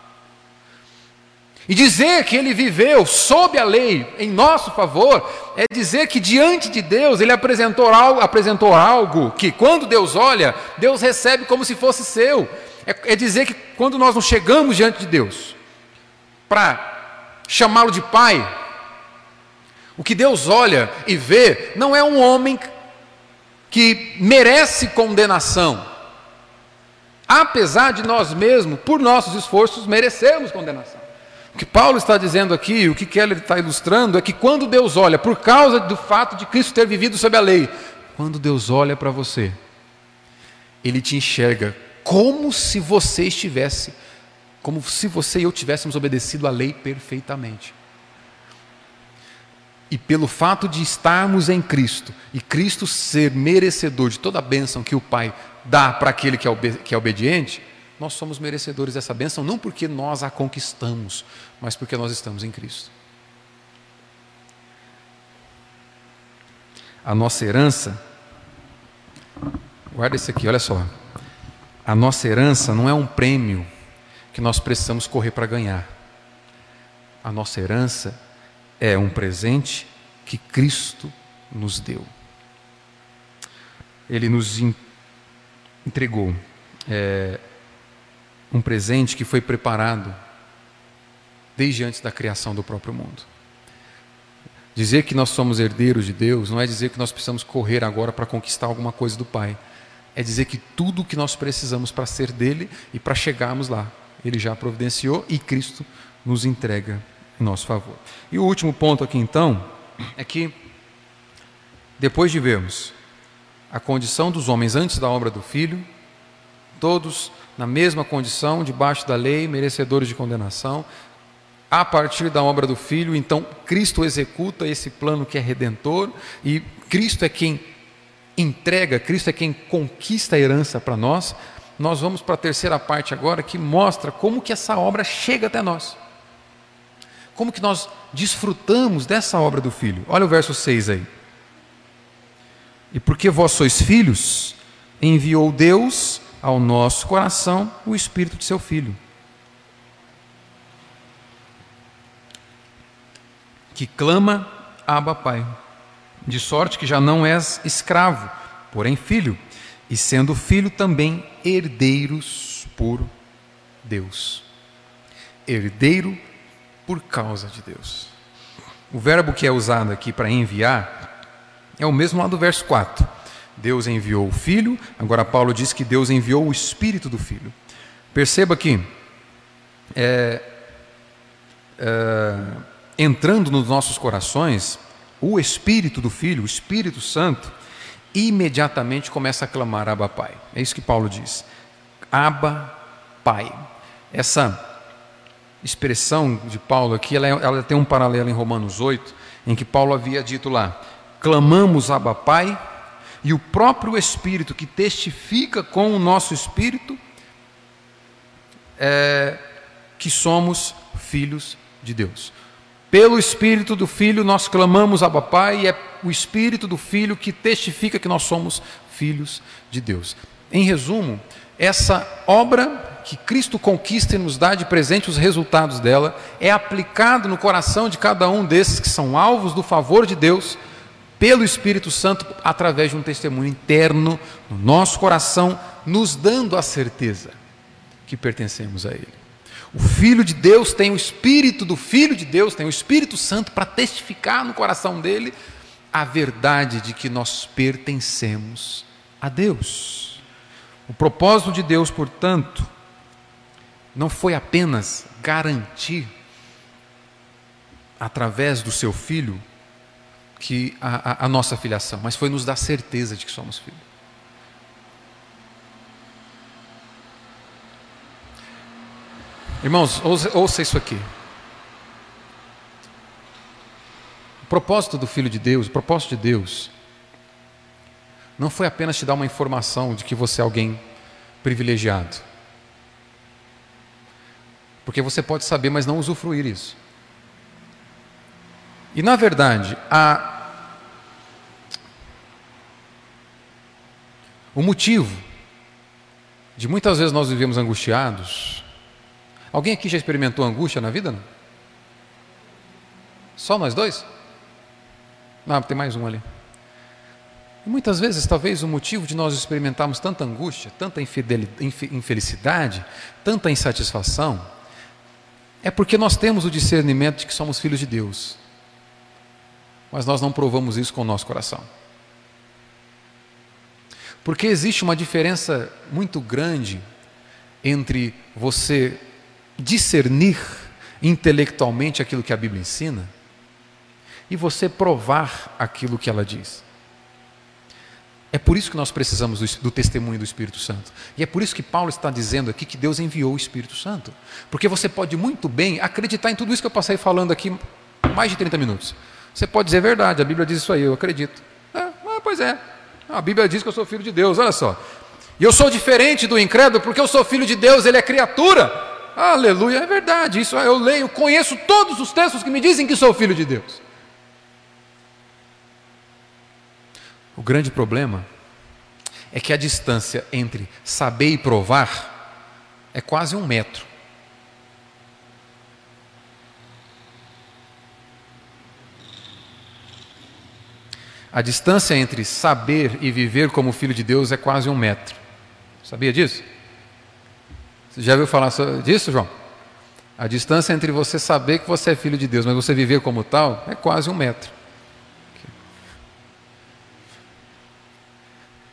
E dizer que ele viveu sob a lei em nosso favor é dizer que diante de Deus ele apresentou algo, apresentou algo que quando Deus olha, Deus recebe como se fosse seu. É, é dizer que quando nós nos chegamos diante de Deus para chamá-lo de Pai, o que Deus olha e vê não é um homem que merece condenação, apesar de nós mesmos, por nossos esforços, merecermos condenação. O que Paulo está dizendo aqui, o que Keller está ilustrando, é que quando Deus olha, por causa do fato de Cristo ter vivido sob a lei, quando Deus olha para você, Ele te enxerga como se você estivesse, como se você e eu tivéssemos obedecido a lei perfeitamente. E pelo fato de estarmos em Cristo, e Cristo ser merecedor de toda a bênção que o Pai dá para aquele que é, que é obediente, nós somos merecedores dessa bênção não porque nós a conquistamos, mas porque nós estamos em Cristo. A nossa herança, guarda isso aqui, olha só. A nossa herança não é um prêmio que nós precisamos correr para ganhar. A nossa herança é um presente que Cristo nos deu. Ele nos entregou. É, um presente que foi preparado desde antes da criação do próprio mundo. Dizer que nós somos herdeiros de Deus não é dizer que nós precisamos correr agora para conquistar alguma coisa do Pai. É dizer que tudo o que nós precisamos para ser dele e para chegarmos lá, ele já providenciou e Cristo nos entrega em nosso favor. E o último ponto aqui então é que depois de vermos a condição dos homens antes da obra do Filho, todos na mesma condição, debaixo da lei, merecedores de condenação. A partir da obra do Filho, então Cristo executa esse plano que é redentor e Cristo é quem entrega, Cristo é quem conquista a herança para nós. Nós vamos para a terceira parte agora que mostra como que essa obra chega até nós. Como que nós desfrutamos dessa obra do Filho. Olha o verso 6 aí. E porque vós sois filhos, enviou Deus ao nosso coração o Espírito de seu Filho. Que clama, Abba Pai, de sorte que já não és escravo, porém filho, e sendo filho também herdeiros por Deus. Herdeiro por causa de Deus. O verbo que é usado aqui para enviar é o mesmo lá do verso 4 Deus enviou o Filho, agora Paulo diz que Deus enviou o Espírito do Filho. Perceba que, é, é, entrando nos nossos corações, o Espírito do Filho, o Espírito Santo, imediatamente começa a clamar Abba Pai. É isso que Paulo diz. Abba Pai. Essa expressão de Paulo aqui, ela, é, ela tem um paralelo em Romanos 8, em que Paulo havia dito lá: clamamos Abba Pai e o próprio Espírito que testifica com o nosso Espírito é, que somos filhos de Deus. Pelo Espírito do Filho nós clamamos a Pai e é o Espírito do Filho que testifica que nós somos filhos de Deus. Em resumo, essa obra que Cristo conquista e nos dá de presente os resultados dela é aplicado no coração de cada um desses que são alvos do favor de Deus pelo Espírito Santo através de um testemunho interno no nosso coração, nos dando a certeza que pertencemos a Ele. O Filho de Deus tem o Espírito do Filho de Deus, tem o Espírito Santo para testificar no coração dele a verdade de que nós pertencemos a Deus. O propósito de Deus, portanto, não foi apenas garantir, através do seu Filho, que a, a, a nossa filiação, mas foi nos dar certeza de que somos filhos. Irmãos, ouça, ouça isso aqui. O propósito do Filho de Deus, o propósito de Deus, não foi apenas te dar uma informação de que você é alguém privilegiado. Porque você pode saber, mas não usufruir isso. E na verdade, a O motivo de muitas vezes nós vivemos angustiados. Alguém aqui já experimentou angústia na vida? Não? Só nós dois? Não, tem mais um ali. E muitas vezes, talvez, o motivo de nós experimentarmos tanta angústia, tanta infelicidade, tanta insatisfação, é porque nós temos o discernimento de que somos filhos de Deus, mas nós não provamos isso com o nosso coração. Porque existe uma diferença muito grande entre você discernir intelectualmente aquilo que a Bíblia ensina e você provar aquilo que ela diz. É por isso que nós precisamos do, do, testemunho do Espírito Santo. E é por isso que Paulo está dizendo aqui que Deus enviou o Espírito Santo. Porque você pode muito bem acreditar em tudo isso que eu passei falando aqui mais de 30 minutos. Você pode dizer verdade, a Bíblia diz isso aí, eu acredito. É, ah, pois é, a Bíblia diz que eu sou filho de Deus, olha só. E eu sou diferente do incrédulo porque eu sou filho de Deus, ele é criatura. Aleluia, é verdade, isso eu leio, conheço todos os textos que me dizem que sou filho de Deus. O grande problema é que a distância entre saber e provar é quase um metro. A distância entre saber e viver como filho de Deus é quase um metro. Sabia disso? Você já ouviu falar disso, João? A distância entre você saber que você é filho de Deus, mas você viver como tal, é quase um metro.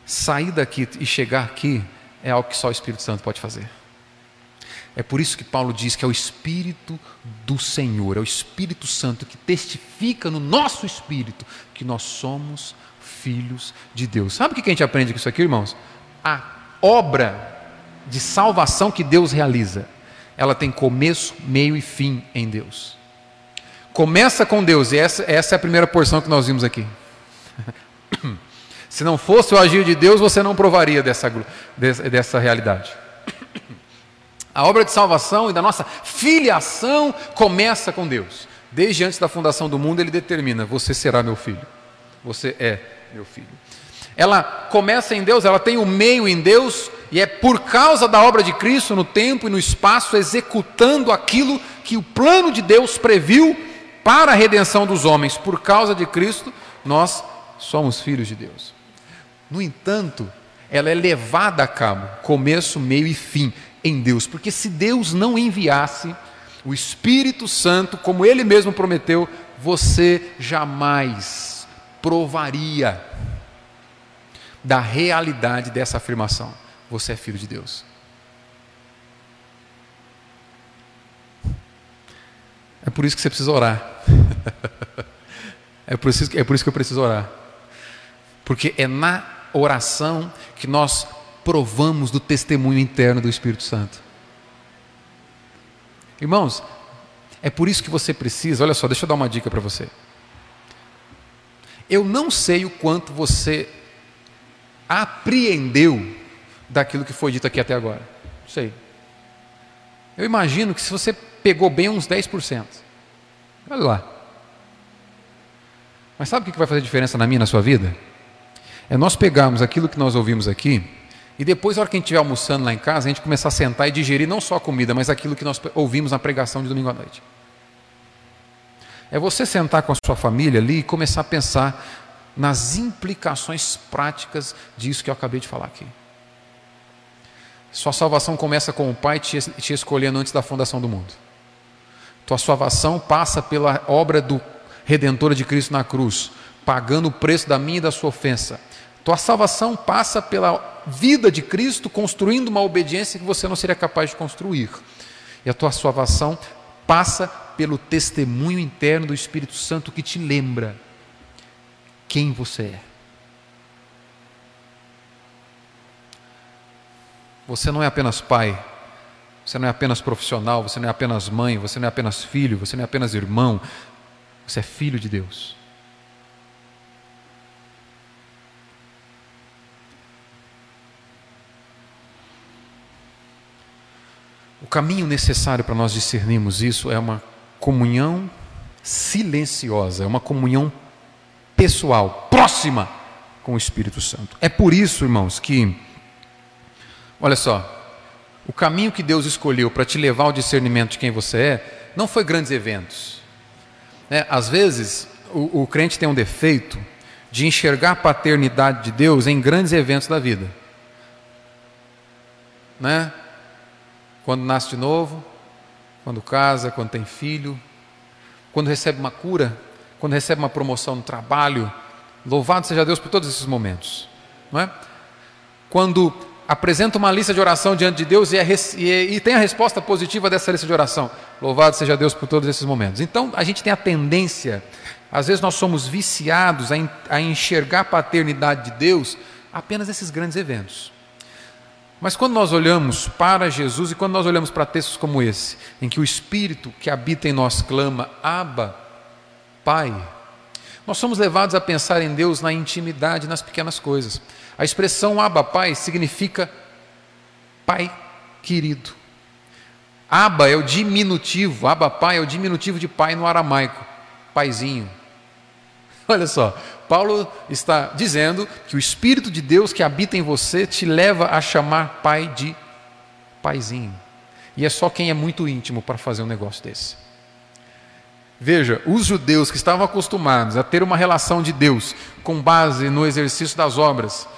Sair daqui e chegar aqui é algo que só o Espírito Santo pode fazer. É por isso que Paulo diz que é o Espírito do Senhor, é o Espírito Santo que testifica no nosso espírito que nós somos filhos de Deus. Sabe o que a gente aprende com isso aqui, irmãos? A obra de salvação que Deus realiza, ela tem começo, meio e fim em Deus. Começa com Deus, e essa, essa é a primeira porção que nós vimos aqui. Se não fosse o agir de Deus, você não provaria dessa, dessa realidade. A obra de salvação e da nossa filiação começa com Deus. Desde antes da fundação do mundo, Ele determina: você será meu filho. Você é meu filho. Ela começa em Deus, ela tem o meio em Deus, e é por causa da obra de Cristo no tempo e no espaço, executando aquilo que o plano de Deus previu para a redenção dos homens. Por causa de Cristo, nós somos filhos de Deus. No entanto, ela é levada a cabo, começo, meio e fim, em Deus, porque se Deus não enviasse o Espírito Santo, como ele mesmo prometeu, você jamais provaria da realidade dessa afirmação. Você é filho de Deus. É por isso que você precisa orar. é, por isso, é por isso que eu preciso orar. Porque é na oração que nós provamos do testemunho interno do Espírito Santo. Irmãos, é por isso que você precisa, olha só, deixa eu dar uma dica para você. Eu não sei o quanto você apreendeu daquilo que foi dito aqui até agora. Não sei. Eu imagino que se você pegou bem uns 10%. Olha lá. Mas sabe o que vai fazer diferença na minha na sua vida? É nós pegarmos aquilo que nós ouvimos aqui e depois, na hora que a gente estiver almoçando lá em casa, a gente começar a sentar e digerir não só a comida, mas aquilo que nós ouvimos na pregação de domingo à noite. É você sentar com a sua família ali e começar a pensar nas implicações práticas disso que eu acabei de falar aqui. Sua salvação começa com o Pai te, te escolhendo antes da fundação do mundo. Tua salvação passa pela obra do Redentor de Cristo na cruz, pagando o preço da minha e da sua ofensa tua salvação passa pela vida de Cristo, construindo uma obediência que você não seria capaz de construir. E a tua salvação passa pelo testemunho interno do Espírito Santo que te lembra quem você é. Você não é apenas pai, você não é apenas profissional, você não é apenas mãe, você não é apenas filho, você não é apenas irmão, você é filho de Deus. Caminho necessário para nós discernirmos isso é uma comunhão silenciosa, é uma comunhão pessoal, próxima com o Espírito Santo. É por isso, irmãos, que, olha só, o caminho que Deus escolheu para te levar ao discernimento de quem você é, não foi grandes eventos, né, às vezes o, o crente tem um defeito de enxergar a paternidade de Deus em grandes eventos da vida. Né? Quando nasce de novo, quando casa, quando tem filho, quando recebe uma cura, quando recebe uma promoção no trabalho. Louvado seja Deus por todos esses momentos. Não é? Quando apresenta uma lista de oração diante de Deus e, é, e, e, tem a resposta positiva dessa lista de oração. Louvado seja Deus por todos esses momentos. Então, a gente tem a tendência, às vezes nós somos viciados a, a enxergar a paternidade de Deus apenas nesses grandes eventos. Mas quando nós olhamos para Jesus e quando nós olhamos para textos como esse, em que o Espírito que habita em nós clama, Abba, Pai, nós somos levados a pensar em Deus na intimidade, nas pequenas coisas. A expressão Abba Pai significa Pai querido. Abba é o diminutivo, Abba Pai é o diminutivo de pai no aramaico, paizinho. Olha só, Paulo está dizendo que o Espírito de Deus que habita em você te leva a chamar pai de paizinho. E é só quem é muito íntimo para fazer um negócio desse. Veja, os judeus que estavam acostumados a ter uma relação de Deus com base no exercício das obras,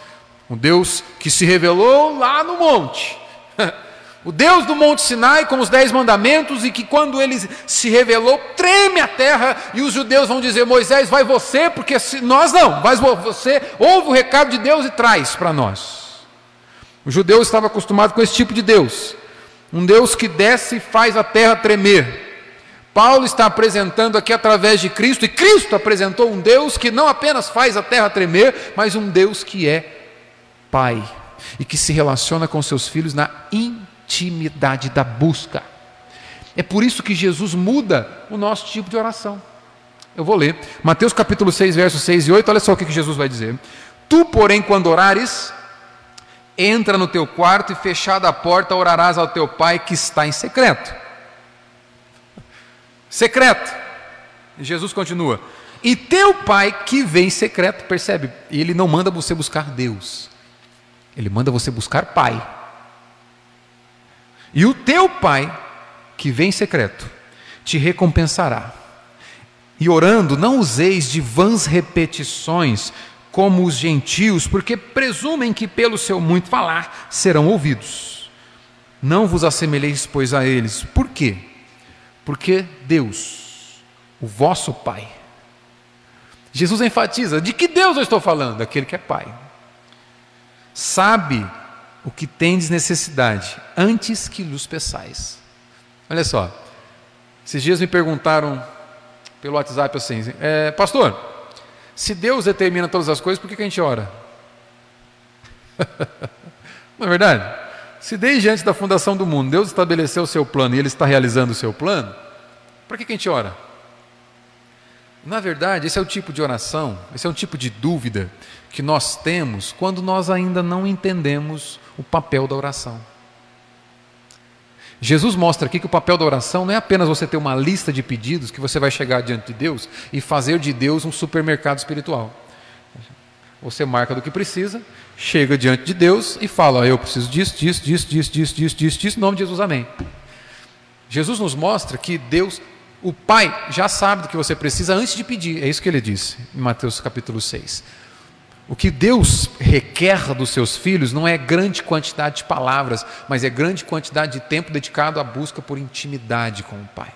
um Deus que se revelou lá no monte. O Deus do Monte Sinai com os dez mandamentos e que quando ele se revelou, treme a terra e os judeus vão dizer, Moisés, vai você, porque nós não, vai você, ouve o recado de Deus e traz para nós. O judeu estava acostumado com esse tipo de Deus, um Deus que desce e faz a terra tremer. Paulo está apresentando aqui através de Cristo, e Cristo apresentou um Deus que não apenas faz a terra tremer, mas um Deus que é pai e que se relaciona com seus filhos na intimidade da busca. É por isso que Jesus muda o nosso tipo de oração. Eu vou ler. Mateus capítulo 6, versos 6 e 8, olha só o que Jesus vai dizer. Tu, porém, quando orares, entra no teu quarto e fechada a porta, orarás ao teu pai que está em secreto. Secreto. Jesus continua. E teu pai que vem em secreto, percebe? Ele não manda você buscar Deus. Ele manda você buscar pai. E o teu pai, que vem em secreto, te recompensará. E orando, não useis de vãs repetições, como os gentios, porque presumem que pelo seu muito falar serão ouvidos. Não vos assemelheis, pois, a eles. Por quê? Porque Deus, o vosso Pai, Jesus enfatiza: de que Deus eu estou falando? Aquele que é Pai sabe o que tendes necessidade antes que lhes peçais. Olha só, esses dias me perguntaram pelo WhatsApp assim, é, pastor, se Deus determina todas as coisas, por que, que a gente ora? Não é verdade? Se desde antes da fundação do mundo Deus estabeleceu o seu plano e Ele está realizando o seu plano, por que, que a gente ora? Na verdade, esse é o tipo de oração, esse é o tipo de dúvida que nós temos quando nós ainda não entendemos o papel da oração. Jesus mostra aqui que o papel da oração não é apenas você ter uma lista de pedidos que você vai chegar diante de Deus e fazer de Deus um supermercado espiritual. Você marca do que precisa, chega diante de Deus e fala: Eu preciso disso, disso, disso, disso, disso, disso, disso, disso, em nome de Jesus, amém. Jesus nos mostra que Deus, o Pai, já sabe do que você precisa antes de pedir. É isso que ele disse em Mateus capítulo 6. O que Deus requer dos seus filhos não é grande quantidade de palavras, mas é grande quantidade de tempo dedicado à busca por intimidade com o Pai.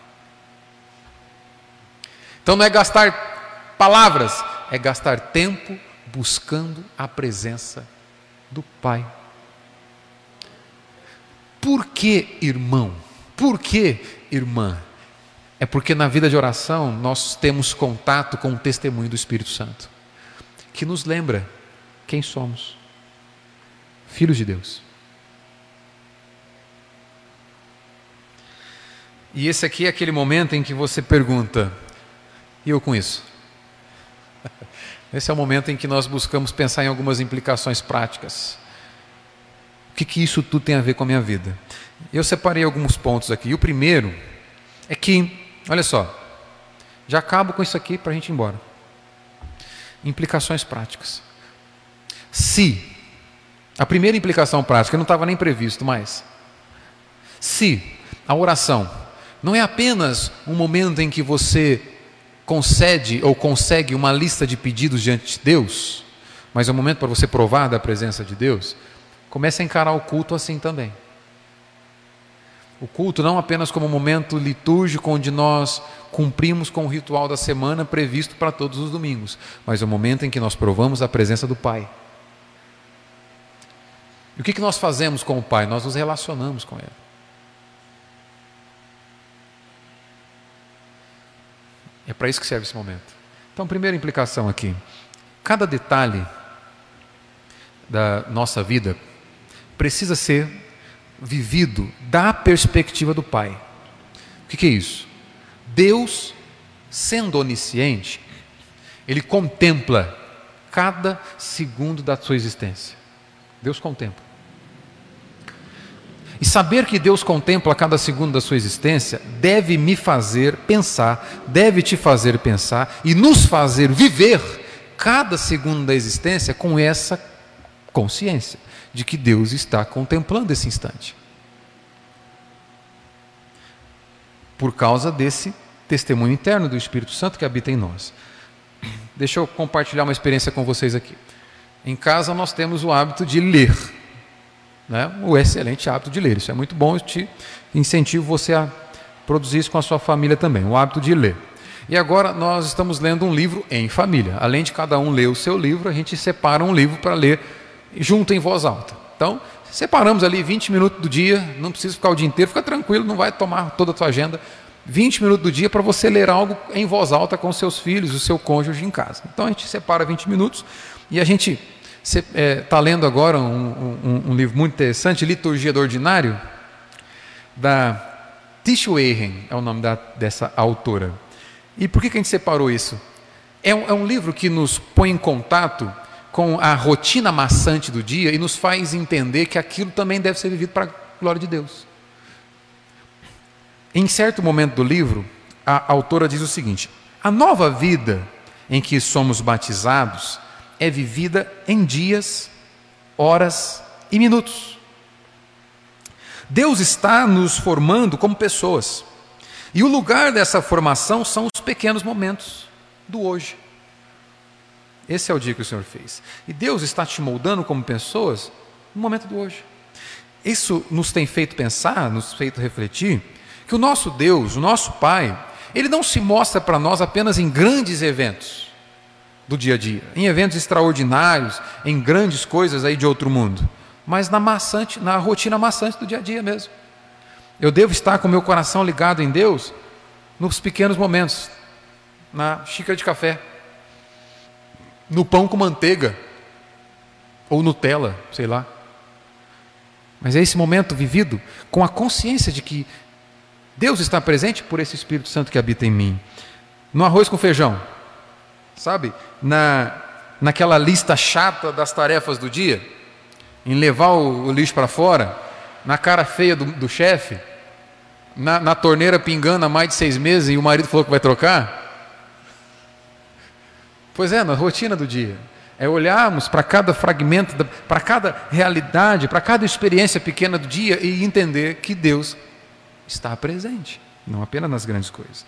Então não é gastar palavras, é gastar tempo buscando a presença do Pai. Por que, irmão? Por que, irmã? É porque na vida de oração nós temos contato com o testemunho do Espírito Santo que nos lembra quem somos filhos de Deus. E esse aqui é aquele momento em que você pergunta: e eu com isso? Esse é o momento em que nós buscamos pensar em algumas implicações práticas. O que, que isso tudo tem a ver com a minha vida? Eu separei alguns pontos aqui. E o primeiro é que, olha só, já acabo com isso aqui para a gente ir embora implicações práticas. Se, a primeira implicação prática não estava nem previsto mais, se a oração não é apenas um momento em que você concede ou consegue uma lista de pedidos diante de Deus, mas é o momento para você provar da presença de Deus, comece a encarar o culto assim também. O culto não apenas como momento litúrgico onde nós cumprimos com o ritual da semana previsto para todos os domingos, mas o momento em que nós provamos a presença do Pai. E o que, que nós fazemos com o Pai? Nós nos relacionamos com Ele. É para isso que serve esse momento. Então, primeira implicação aqui: cada detalhe da nossa vida precisa ser vivido da perspectiva do Pai. O que, é isso? Deus, sendo onisciente, Ele contempla cada segundo da sua existência. Deus contempla. E saber que Deus contempla cada segundo da sua existência deve me fazer pensar, deve te fazer pensar e nos fazer viver cada segundo da existência com essa consciência de que Deus está contemplando esse instante. Por causa desse testemunho interno do Espírito Santo que habita em nós. Deixa eu compartilhar uma experiência com vocês aqui. Em casa nós temos o hábito de ler, né? o excelente hábito de ler. Isso é muito bom, eu te incentivo você a produzir isso com a sua família também, o hábito de ler. E agora nós estamos lendo um livro em família. Além de cada um ler o seu livro, a gente separa um livro para ler junto em voz alta. Então, separamos ali 20 minutos do dia, não precisa ficar o dia inteiro, fica tranquilo, não vai tomar toda a tua agenda. 20 minutos do dia para você ler algo em voz alta com seus filhos, o seu cônjuge em casa. Então a gente separa 20 minutos e a gente está é, tá lendo agora um, um, um, livro muito interessante, Liturgia do Ordinário, da Tish Weihen, é o nome da, dessa autora. E por que, que a gente separou isso? É um, é um livro que nos põe em contato com a rotina maçante do dia e nos faz entender que aquilo também deve ser vivido para a glória de Deus. Em certo momento do livro, a autora diz o seguinte: a nova vida em que somos batizados é vivida em dias, horas e minutos. Deus está nos formando como pessoas. E o lugar dessa formação são os pequenos momentos do hoje. Esse é o dia que o Senhor fez. E Deus está te moldando como pessoas no momento do hoje. Isso nos tem feito pensar, nos feito refletir, que o nosso Deus, o nosso Pai, ele não se mostra para nós apenas em grandes eventos do dia a dia, em eventos extraordinários, em grandes coisas aí de outro mundo, mas na maçante, na rotina maçante do dia a dia mesmo. Eu devo estar com meu coração ligado em Deus nos pequenos momentos, na xícara de café, no pão com manteiga ou Nutella, sei lá. Mas é esse momento vivido com a consciência de que Deus está presente por esse Espírito Santo que habita em mim. No arroz com feijão, sabe? Na, naquela lista chata das tarefas do dia, em levar o, o lixo para fora, na cara feia do, do chefe, na, na torneira pingando há mais de seis meses e o marido falou que vai trocar. Pois é, na rotina do dia. É olharmos para cada fragmento, para cada realidade, para cada experiência pequena do dia e entender que Deus está presente, não apenas nas grandes coisas.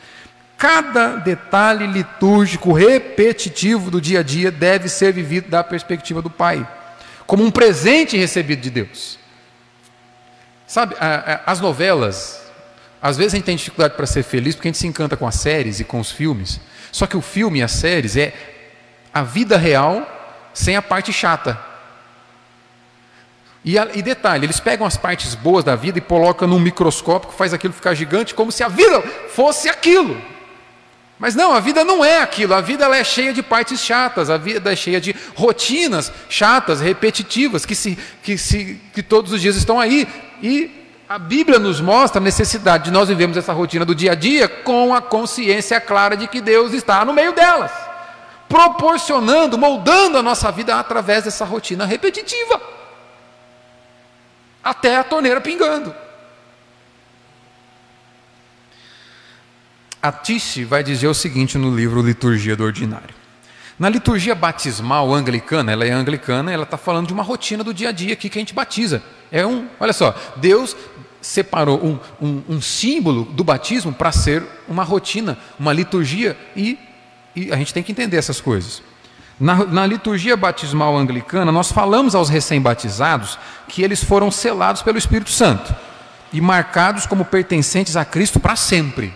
Cada detalhe litúrgico repetitivo do dia a dia deve ser vivido da perspectiva do Pai, como um presente recebido de Deus. Sabe, as novelas, às vezes a gente tem dificuldade para ser feliz porque a gente se encanta com as séries e com os filmes. Só que o filme e as séries é a vida real sem a parte chata. E, e, detalhe, eles pegam as partes boas da vida e colocam num microscópio faz aquilo ficar gigante, como se a vida fosse aquilo. Mas não, a vida não é aquilo. A vida ela é cheia de partes chatas, a vida é cheia de rotinas chatas, repetitivas, que, se, que, se, que todos os dias estão aí. E a Bíblia nos mostra a necessidade de nós vivermos essa rotina do dia a dia com a consciência clara de que Deus está no meio delas, proporcionando, moldando a nossa vida através dessa rotina repetitiva, até a torneira pingando. A Tiche vai dizer o seguinte no livro Liturgia do Ordinário. Na liturgia batismal anglicana, ela é anglicana, ela está falando de uma rotina do dia a dia aqui que a gente batiza. É um, olha só, Deus separou um, um, um símbolo do batismo para ser uma rotina, uma liturgia, e E a gente tem que entender essas coisas. Na, na, liturgia batismal anglicana, nós falamos aos recém-batizados que eles foram selados pelo Espírito Santo e marcados como pertencentes a Cristo para sempre.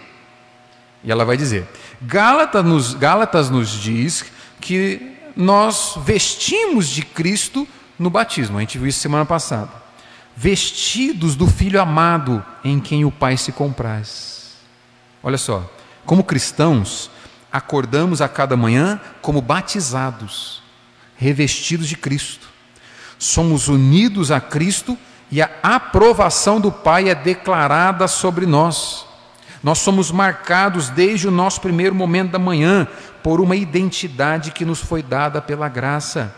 E ela vai dizer: Gálatas nos, Gálatas nos diz que nós vestimos de Cristo no batismo. A gente viu isso semana passada. Vestidos do Filho amado em quem o Pai se compraz. Olha só, como cristãos, acordamos a cada manhã como batizados, revestidos de Cristo. Somos unidos a Cristo e a aprovação do Pai é declarada sobre nós. Nós somos marcados desde o nosso primeiro momento da manhã por uma identidade que nos foi dada pela graça.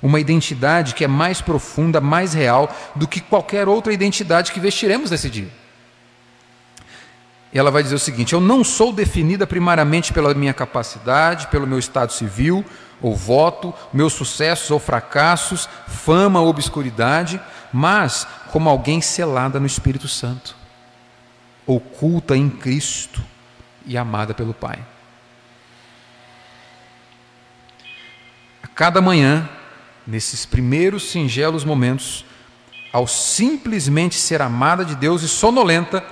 Uma identidade que é mais profunda, mais real do que qualquer outra identidade que vestiremos nesse dia. E ela vai dizer o seguinte: Eu não sou definida primariamente pela minha capacidade, pelo meu estado civil ou voto, meus sucessos ou fracassos, fama ou obscuridade, mas como alguém selada no Espírito Santo, oculta em Cristo e amada pelo Pai. A cada manhã, nesses primeiros singelos momentos, ao simplesmente ser amada de Deus e sonolenta,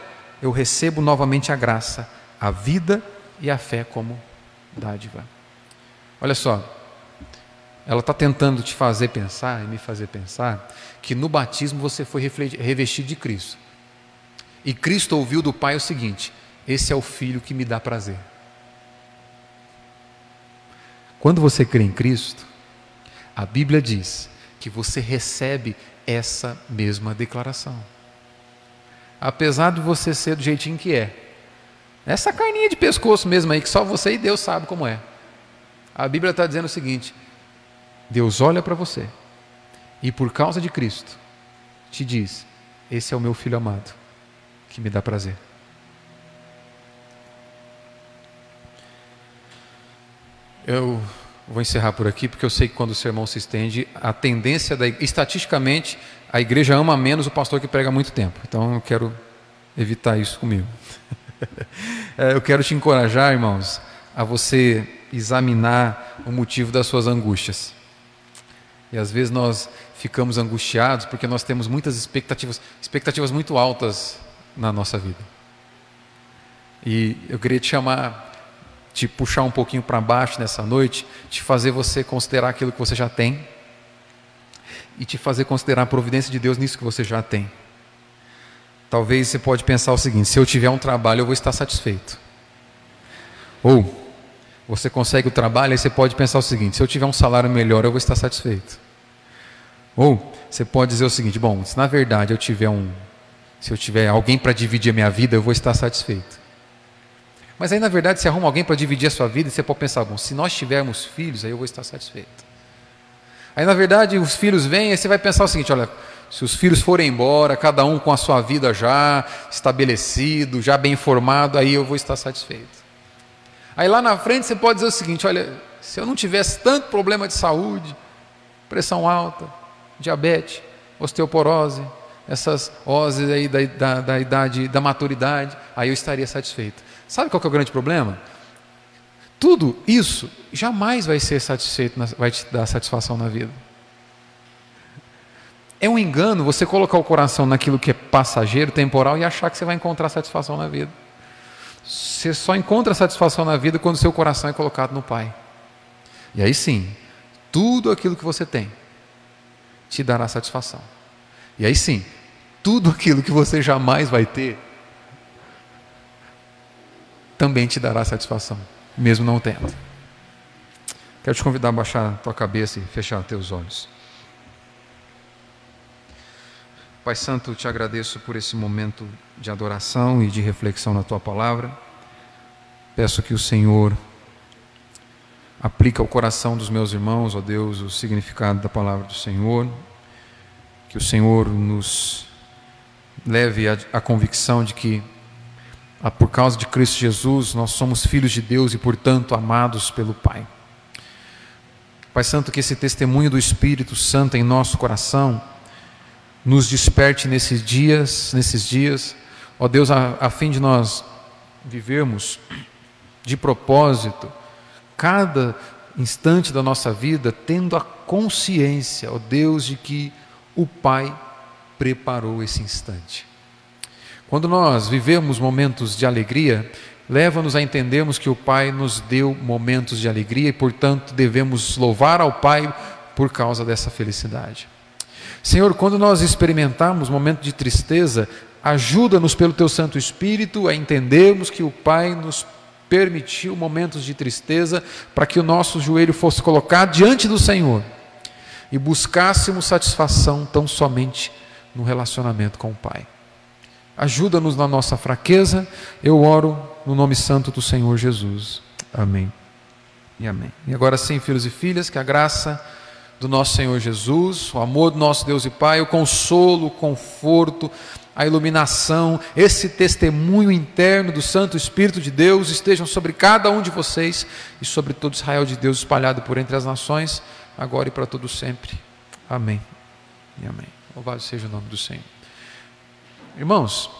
eu recebo novamente a graça, a vida e a fé como dádiva. Olha só, ela está tentando te fazer pensar e me fazer pensar que no batismo você foi revestido de Cristo. E Cristo ouviu do Pai o seguinte: Esse é o filho que me dá prazer. Quando você crê em Cristo, a Bíblia diz que você recebe essa mesma declaração apesar de você ser do jeitinho que é. Essa carninha de pescoço mesmo aí, que só você e Deus sabe como é. A Bíblia está dizendo o seguinte: Deus olha para você e por causa de Cristo te diz: Esse é o meu filho amado, que me dá prazer. Eu vou encerrar por aqui, porque eu sei que quando o sermão se estende, a tendência, da, estatisticamente, a igreja ama menos o pastor que prega muito tempo. Então eu quero evitar isso comigo. É, eu quero te encorajar, irmãos, a você examinar o motivo das suas angústias. E às vezes nós ficamos angustiados porque nós temos muitas expectativas, expectativas muito altas na nossa vida. E eu queria te chamar, te puxar um pouquinho para baixo nessa noite, te fazer você considerar aquilo que você já tem e te fazer considerar a providência de Deus nisso que você já tem. Talvez você pode pensar o seguinte: se eu tiver um trabalho, eu vou estar satisfeito. Ou você consegue o trabalho, aí você pode pensar o seguinte: se eu tiver um salário melhor, eu vou estar satisfeito. Ou você pode dizer o seguinte: bom, se na verdade eu tiver um, se eu tiver alguém para dividir a minha vida, eu vou estar satisfeito. Mas aí na verdade você arruma alguém para dividir a sua vida e você pode pensar: bom, se nós tivermos filhos, aí eu vou estar satisfeito. Aí na verdade os filhos vêm e você vai pensar o seguinte: olha, se os filhos forem embora, cada um com a sua vida já estabelecido, já bem formado, aí eu vou estar satisfeito. Aí lá na frente você pode dizer o seguinte: olha, se eu não tivesse tanto problema de saúde, pressão alta, diabetes, osteoporose, essas oses aí da, da, da idade, da maturidade, aí eu estaria satisfeito. Sabe qual é o grande problema? Tudo isso jamais vai ser satisfeito, vai te dar satisfação na vida. É um engano você colocar o coração naquilo que é passageiro, temporal e achar que você vai encontrar satisfação na vida. Você só encontra satisfação na vida quando seu coração é colocado no Pai. E aí sim, tudo aquilo que você tem te dará satisfação. E aí sim, tudo aquilo que você jamais vai ter também te dará satisfação mesmo não tendo. Quero te convidar a baixar a tua cabeça e fechar teus olhos. Pai Santo, te agradeço por esse momento de adoração e de reflexão na tua palavra. Peço que o Senhor aplique ao coração dos meus irmãos, ó Deus, o significado da palavra do Senhor. Que o Senhor nos leve à convicção de que por causa de Cristo Jesus, nós somos filhos de Deus e, portanto, amados pelo Pai. Pai Santo, que esse testemunho do Espírito Santo em nosso coração nos desperte nesses dias, nesses dias, ó Deus, a, a fim de nós vivermos de propósito, cada instante da nossa vida tendo a consciência, ó Deus, de que o Pai preparou esse instante. Quando nós vivemos momentos de alegria, leva-nos a entendermos que o Pai nos deu momentos de alegria e, portanto, devemos louvar ao Pai por causa dessa felicidade. Senhor, quando nós experimentarmos momentos de tristeza, ajuda-nos pelo Teu Santo Espírito a entendermos que o Pai nos permitiu momentos de tristeza para que o nosso joelho fosse colocado diante do Senhor e buscássemos satisfação tão somente no relacionamento com o Pai. Ajuda-nos na nossa fraqueza, eu oro no nome santo do Senhor Jesus. Amém. E amém. E agora sim, filhos e filhas, que a graça do nosso Senhor Jesus, o amor do nosso Deus e Pai, o consolo, o conforto, a iluminação, esse testemunho interno do Santo Espírito de Deus estejam sobre cada um de vocês e sobre todo Israel de Deus espalhado por entre as nações, agora e para todo sempre. Amém. E amém. Louvado seja o nome do Senhor. Irmãos,